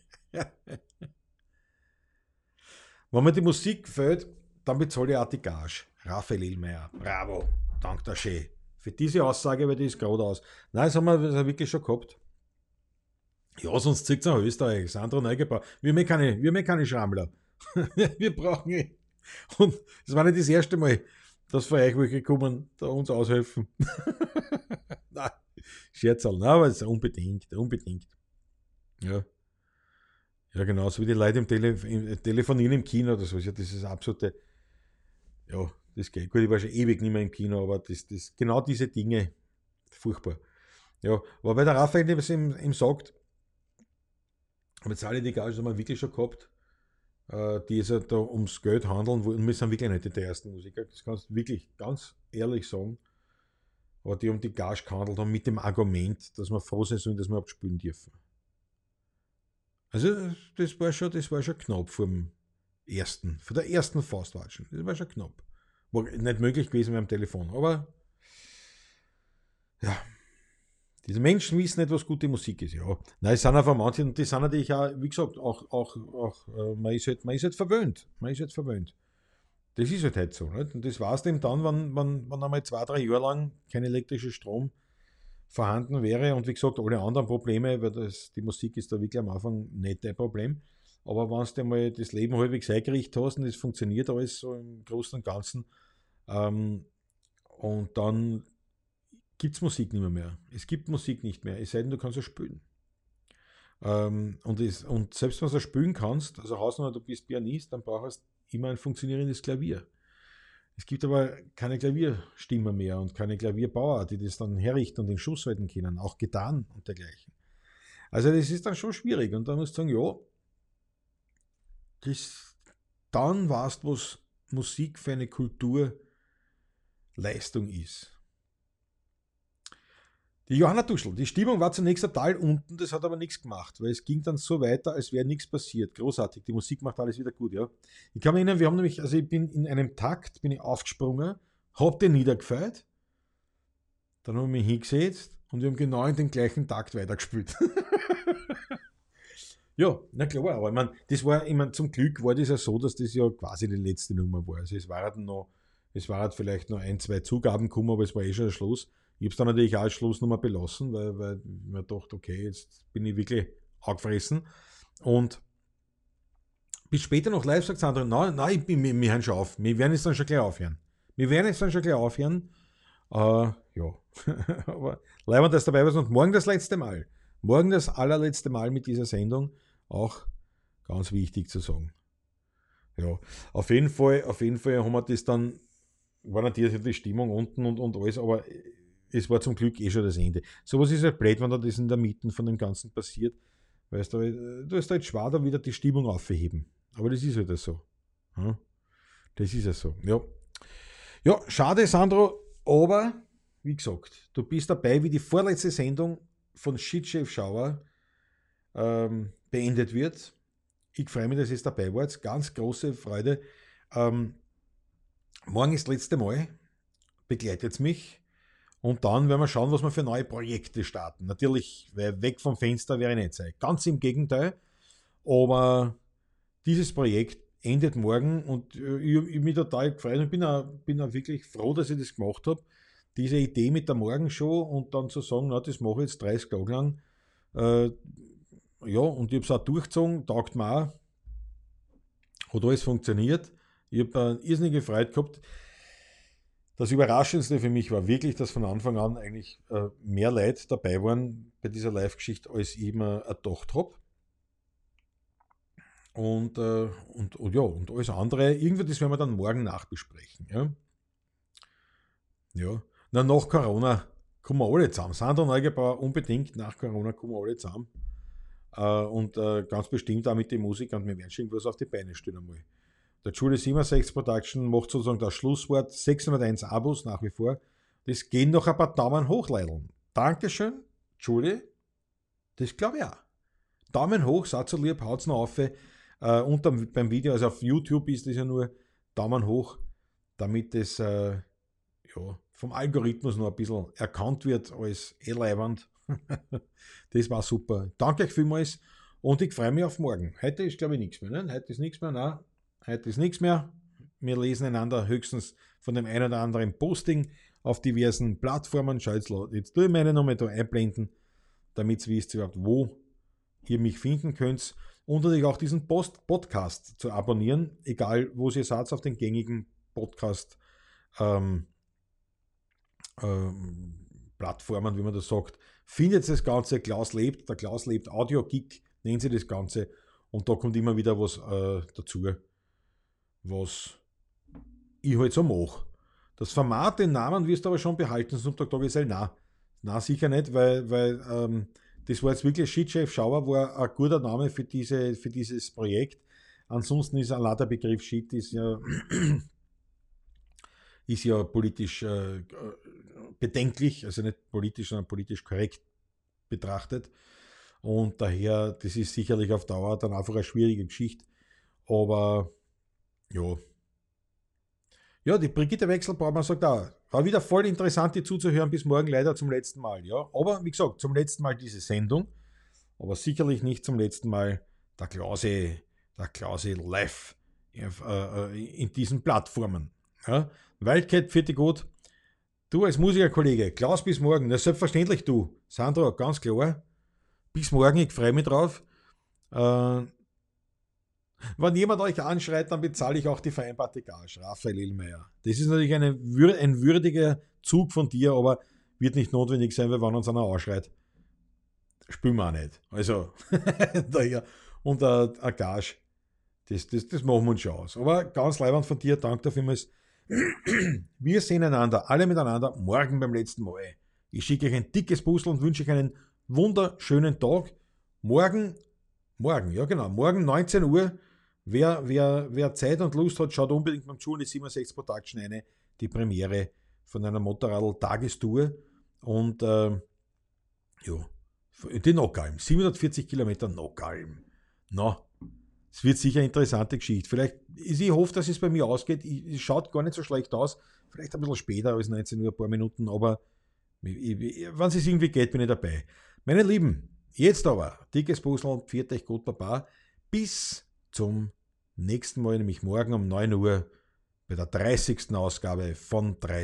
Wenn mir die Musik fällt, dann bezahle ich auch die Gage. Raphael Ilmeier, bravo, dank der Schee. Für diese Aussage, weil die ist gerade aus. Nein, das haben wir, wirklich schon gehabt. Ja, sonst zieht es nach Österreich. Sandro Neugebauer. Wir haben keine, wir haben keine Schrammler. wir brauchen eh. Und das war nicht das erste Mal, dass von euch welche kommen, da uns aushelfen. Nein, Scherzal. Nein, aber es ist unbedingt, unbedingt. Ja. Ja, genau, so wie die Leute im, Tele im Telefonieren im Kino oder so. Das ist absolute, ja, das geht. Gut, ich war schon ewig nicht mehr im Kino, aber das, das, genau diese Dinge, furchtbar. Ja, aber bei der Raphael, was ihm, ihm sagt, aber jetzt alle die Gage haben wir wirklich schon gehabt, äh, die sich da ums Geld handeln, und wir sind wirklich nicht die ersten Musiker, das kannst du wirklich ganz ehrlich sagen, aber die um die Gage gehandelt haben mit dem Argument, dass wir froh sind, dass wir abspielen dürfen. Also, das war schon, das war schon knapp vom ersten, von der ersten Faustwatschen. Das war schon knapp. Nicht möglich gewesen mit dem Telefon. Aber ja, diese Menschen wissen nicht, was gute Musik ist. Ja, nein, es sind einfach manche, und die sind natürlich auch, wie gesagt, auch, auch, auch äh, man, ist halt, man ist halt verwöhnt. Man ist halt verwöhnt. Das ist halt, halt so. Nicht? Und das war es dem dann, wenn, wenn, wenn einmal zwei, drei Jahre lang kein elektrischer Strom vorhanden wäre und wie gesagt, alle anderen Probleme, weil das, die Musik ist da wirklich am Anfang nicht dein Problem. Aber wenn du mal das Leben halbwegs eingerichtet hast und es funktioniert alles so im Großen und Ganzen, ähm, und dann gibt es Musik nicht mehr, mehr. Es gibt Musik nicht mehr, es sei denn, du kannst es spielen. Ähm, und, es, und selbst wenn du spielen kannst, also Hausnummer, du bist Pianist, dann brauchst du immer ein funktionierendes Klavier. Es gibt aber keine Klavierstimme mehr und keine Klavierbauer, die das dann herrichten und den Schuss halten können, auch getan und dergleichen. Also das ist dann schon schwierig und dann musst du sagen, ja, das, dann weißt du, was Musik für eine Kulturleistung ist. Die Johanna Duschel, die Stimmung war zunächst total unten, das hat aber nichts gemacht, weil es ging dann so weiter, als wäre nichts passiert. Großartig, die Musik macht alles wieder gut, ja. Ich kann mich erinnern, wir haben nämlich, also ich bin in einem Takt, bin ich aufgesprungen, hab den niedergefeilt, dann haben wir mich hingesetzt und wir haben genau in den gleichen Takt weitergespielt. ja, na klar, aber ich meine, das war, ich meine, zum Glück war das ja so, dass das ja quasi die letzte Nummer war. Also es war halt noch, es war halt vielleicht noch ein, zwei Zugaben gekommen, aber es war eh schon der Schluss. Ich habe es dann natürlich auch als Schlussnummer belassen, weil, weil ich mir dachte, okay, jetzt bin ich wirklich angefressen. Und bis später noch live sagt Sandra, nein, nein, ich wir, wir hören schon auf. Wir werden jetzt dann schon gleich aufhören. Wir werden jetzt dann schon gleich aufhören. Äh, ja, aber leider dass dabei war und morgen das letzte Mal. Morgen das allerletzte Mal mit dieser Sendung. Auch ganz wichtig zu sagen. Ja, auf jeden Fall, auf jeden Fall haben wir das dann, war natürlich die Stimmung unten und, und alles, aber es war zum Glück eh schon das Ende. Sowas ist halt blöd, wenn da das in der Mitte von dem Ganzen passiert. Weißt du, du hast halt schwer, da wieder die Stimmung aufzuheben. Aber das ist halt so. Das ist ja so. Ja. ja, schade, Sandro, aber wie gesagt, du bist dabei, wie die vorletzte Sendung von Shitchef Schauer ähm, beendet wird. Ich freue mich, dass ihr dabei wart. Ganz große Freude. Ähm, morgen ist das letzte Mal. Begleitet mich. Und dann werden wir schauen, was wir für neue Projekte starten. Natürlich, weg vom Fenster wäre nicht Zeit. Ganz im Gegenteil. Aber dieses Projekt endet morgen und äh, ich, ich mich total gefreut und bin auch, bin auch wirklich froh, dass ich das gemacht habe. Diese Idee mit der Morgenshow und dann zu sagen, na, das mache ich jetzt 30 Tage lang. Äh, ja, und ich habe es auch durchgezogen, taugt mir auch. Hat alles funktioniert. Ich habe eine irrsinnige Freude gehabt. Das Überraschendste für mich war wirklich, dass von Anfang an eigentlich äh, mehr Leute dabei waren bei dieser Live-Geschichte, als ich mir erdacht habe. Und, äh, und, und, ja, und alles andere, irgendwie das werden wir dann morgen nachbesprechen. Ja, ja. Na, nach Corona kommen wir alle zusammen. Sandra Neugebauer, unbedingt nach Corona kommen wir alle zusammen. Äh, und äh, ganz bestimmt auch mit den Musikern. Wir werden schon irgendwas auf die Beine stellen einmal. Der Julie 67 Production macht sozusagen das Schlusswort. 601 Abos nach wie vor. Das gehen noch ein paar Daumen hoch, Leideln. Dankeschön, Julie. Das glaube ich auch. Daumen hoch, seid so lieb, haut's noch auf. Äh, und beim Video, also auf YouTube ist das ja nur Daumen hoch, damit es äh, ja, vom Algorithmus noch ein bisschen erkannt wird als eleiwand. Das war super. Danke euch vielmals und ich freue mich auf morgen. Heute ist, glaube ich, nichts mehr. Ne? Heute ist nichts mehr. Nein, Heute ist nichts mehr. Wir lesen einander höchstens von dem einen oder anderen Posting auf diversen Plattformen. Schau jetzt, jetzt tue ich meine nochmal da einblenden, damit ihr wisst überhaupt, wo ihr mich finden könnt. Und natürlich auch diesen Post Podcast zu abonnieren, egal wo ihr seid, auf den gängigen Podcast ähm, ähm, Plattformen, wie man das sagt. Findet das Ganze, Klaus lebt, der Klaus lebt Audio Geek, nennen sie das Ganze. Und da kommt immer wieder was äh, dazu was ich halt so mache. Das Format, den Namen wirst du aber schon behalten, sonst sagt ich sage, nein. Nein, sicher nicht, weil, weil ähm, das war jetzt wirklich Shitchef Schauer, war ein guter Name für, diese, für dieses Projekt. Ansonsten ist allein der Begriff Shit ist ja, ist ja politisch äh, bedenklich, also nicht politisch, sondern politisch korrekt betrachtet. Und daher, das ist sicherlich auf Dauer dann einfach eine schwierige Geschichte. Aber ja. Ja, die Brigitte Wechselbaumer sagt auch, war wieder voll interessant, die zuzuhören, bis morgen leider zum letzten Mal. Ja, aber wie gesagt, zum letzten Mal diese Sendung, aber sicherlich nicht zum letzten Mal der Klause, der Klause live äh, äh, in diesen Plattformen. Ja, Wildcat, vierte gut. Du als Musikerkollege, Klaus bis morgen. Na, selbstverständlich du. Sandra, ganz klar. Bis morgen, ich freue mich drauf. Äh, wenn jemand euch anschreit, dann bezahle ich auch die vereinbarte Gage. Raphael Illmeier. Das ist natürlich eine, ein würdiger Zug von dir, aber wird nicht notwendig sein, weil wenn uns einer anschreit, spielen wir auch nicht. Also, daher, und eine, eine Gage, das, das, das machen wir uns schon aus. Aber ganz leibend von dir, danke dafür. Wir sehen einander, alle miteinander, morgen beim letzten Mal. Ich schicke euch ein dickes Puzzle und wünsche euch einen wunderschönen Tag. Morgen, morgen, ja genau, morgen 19 Uhr wer, wer, wer Zeit und Lust hat, schaut unbedingt beim Journey 67 Production eine, die Premiere von einer Motorradl-Tagestour. Und äh, ja, die Nockalm, 740 Kilometer Nockalm. Na, es wird sicher eine interessante Geschichte. Vielleicht, ich hoffe, dass es bei mir ausgeht. Es schaut gar nicht so schlecht aus. Vielleicht ein bisschen später als 19 Uhr, ein paar Minuten, aber wenn es irgendwie geht, bin ich dabei. Meine Lieben, jetzt aber, dickes Puzzle, pfiat euch gut, Baba. Bis zum nächsten Mal, nämlich morgen um 9 Uhr bei der 30. Ausgabe von 3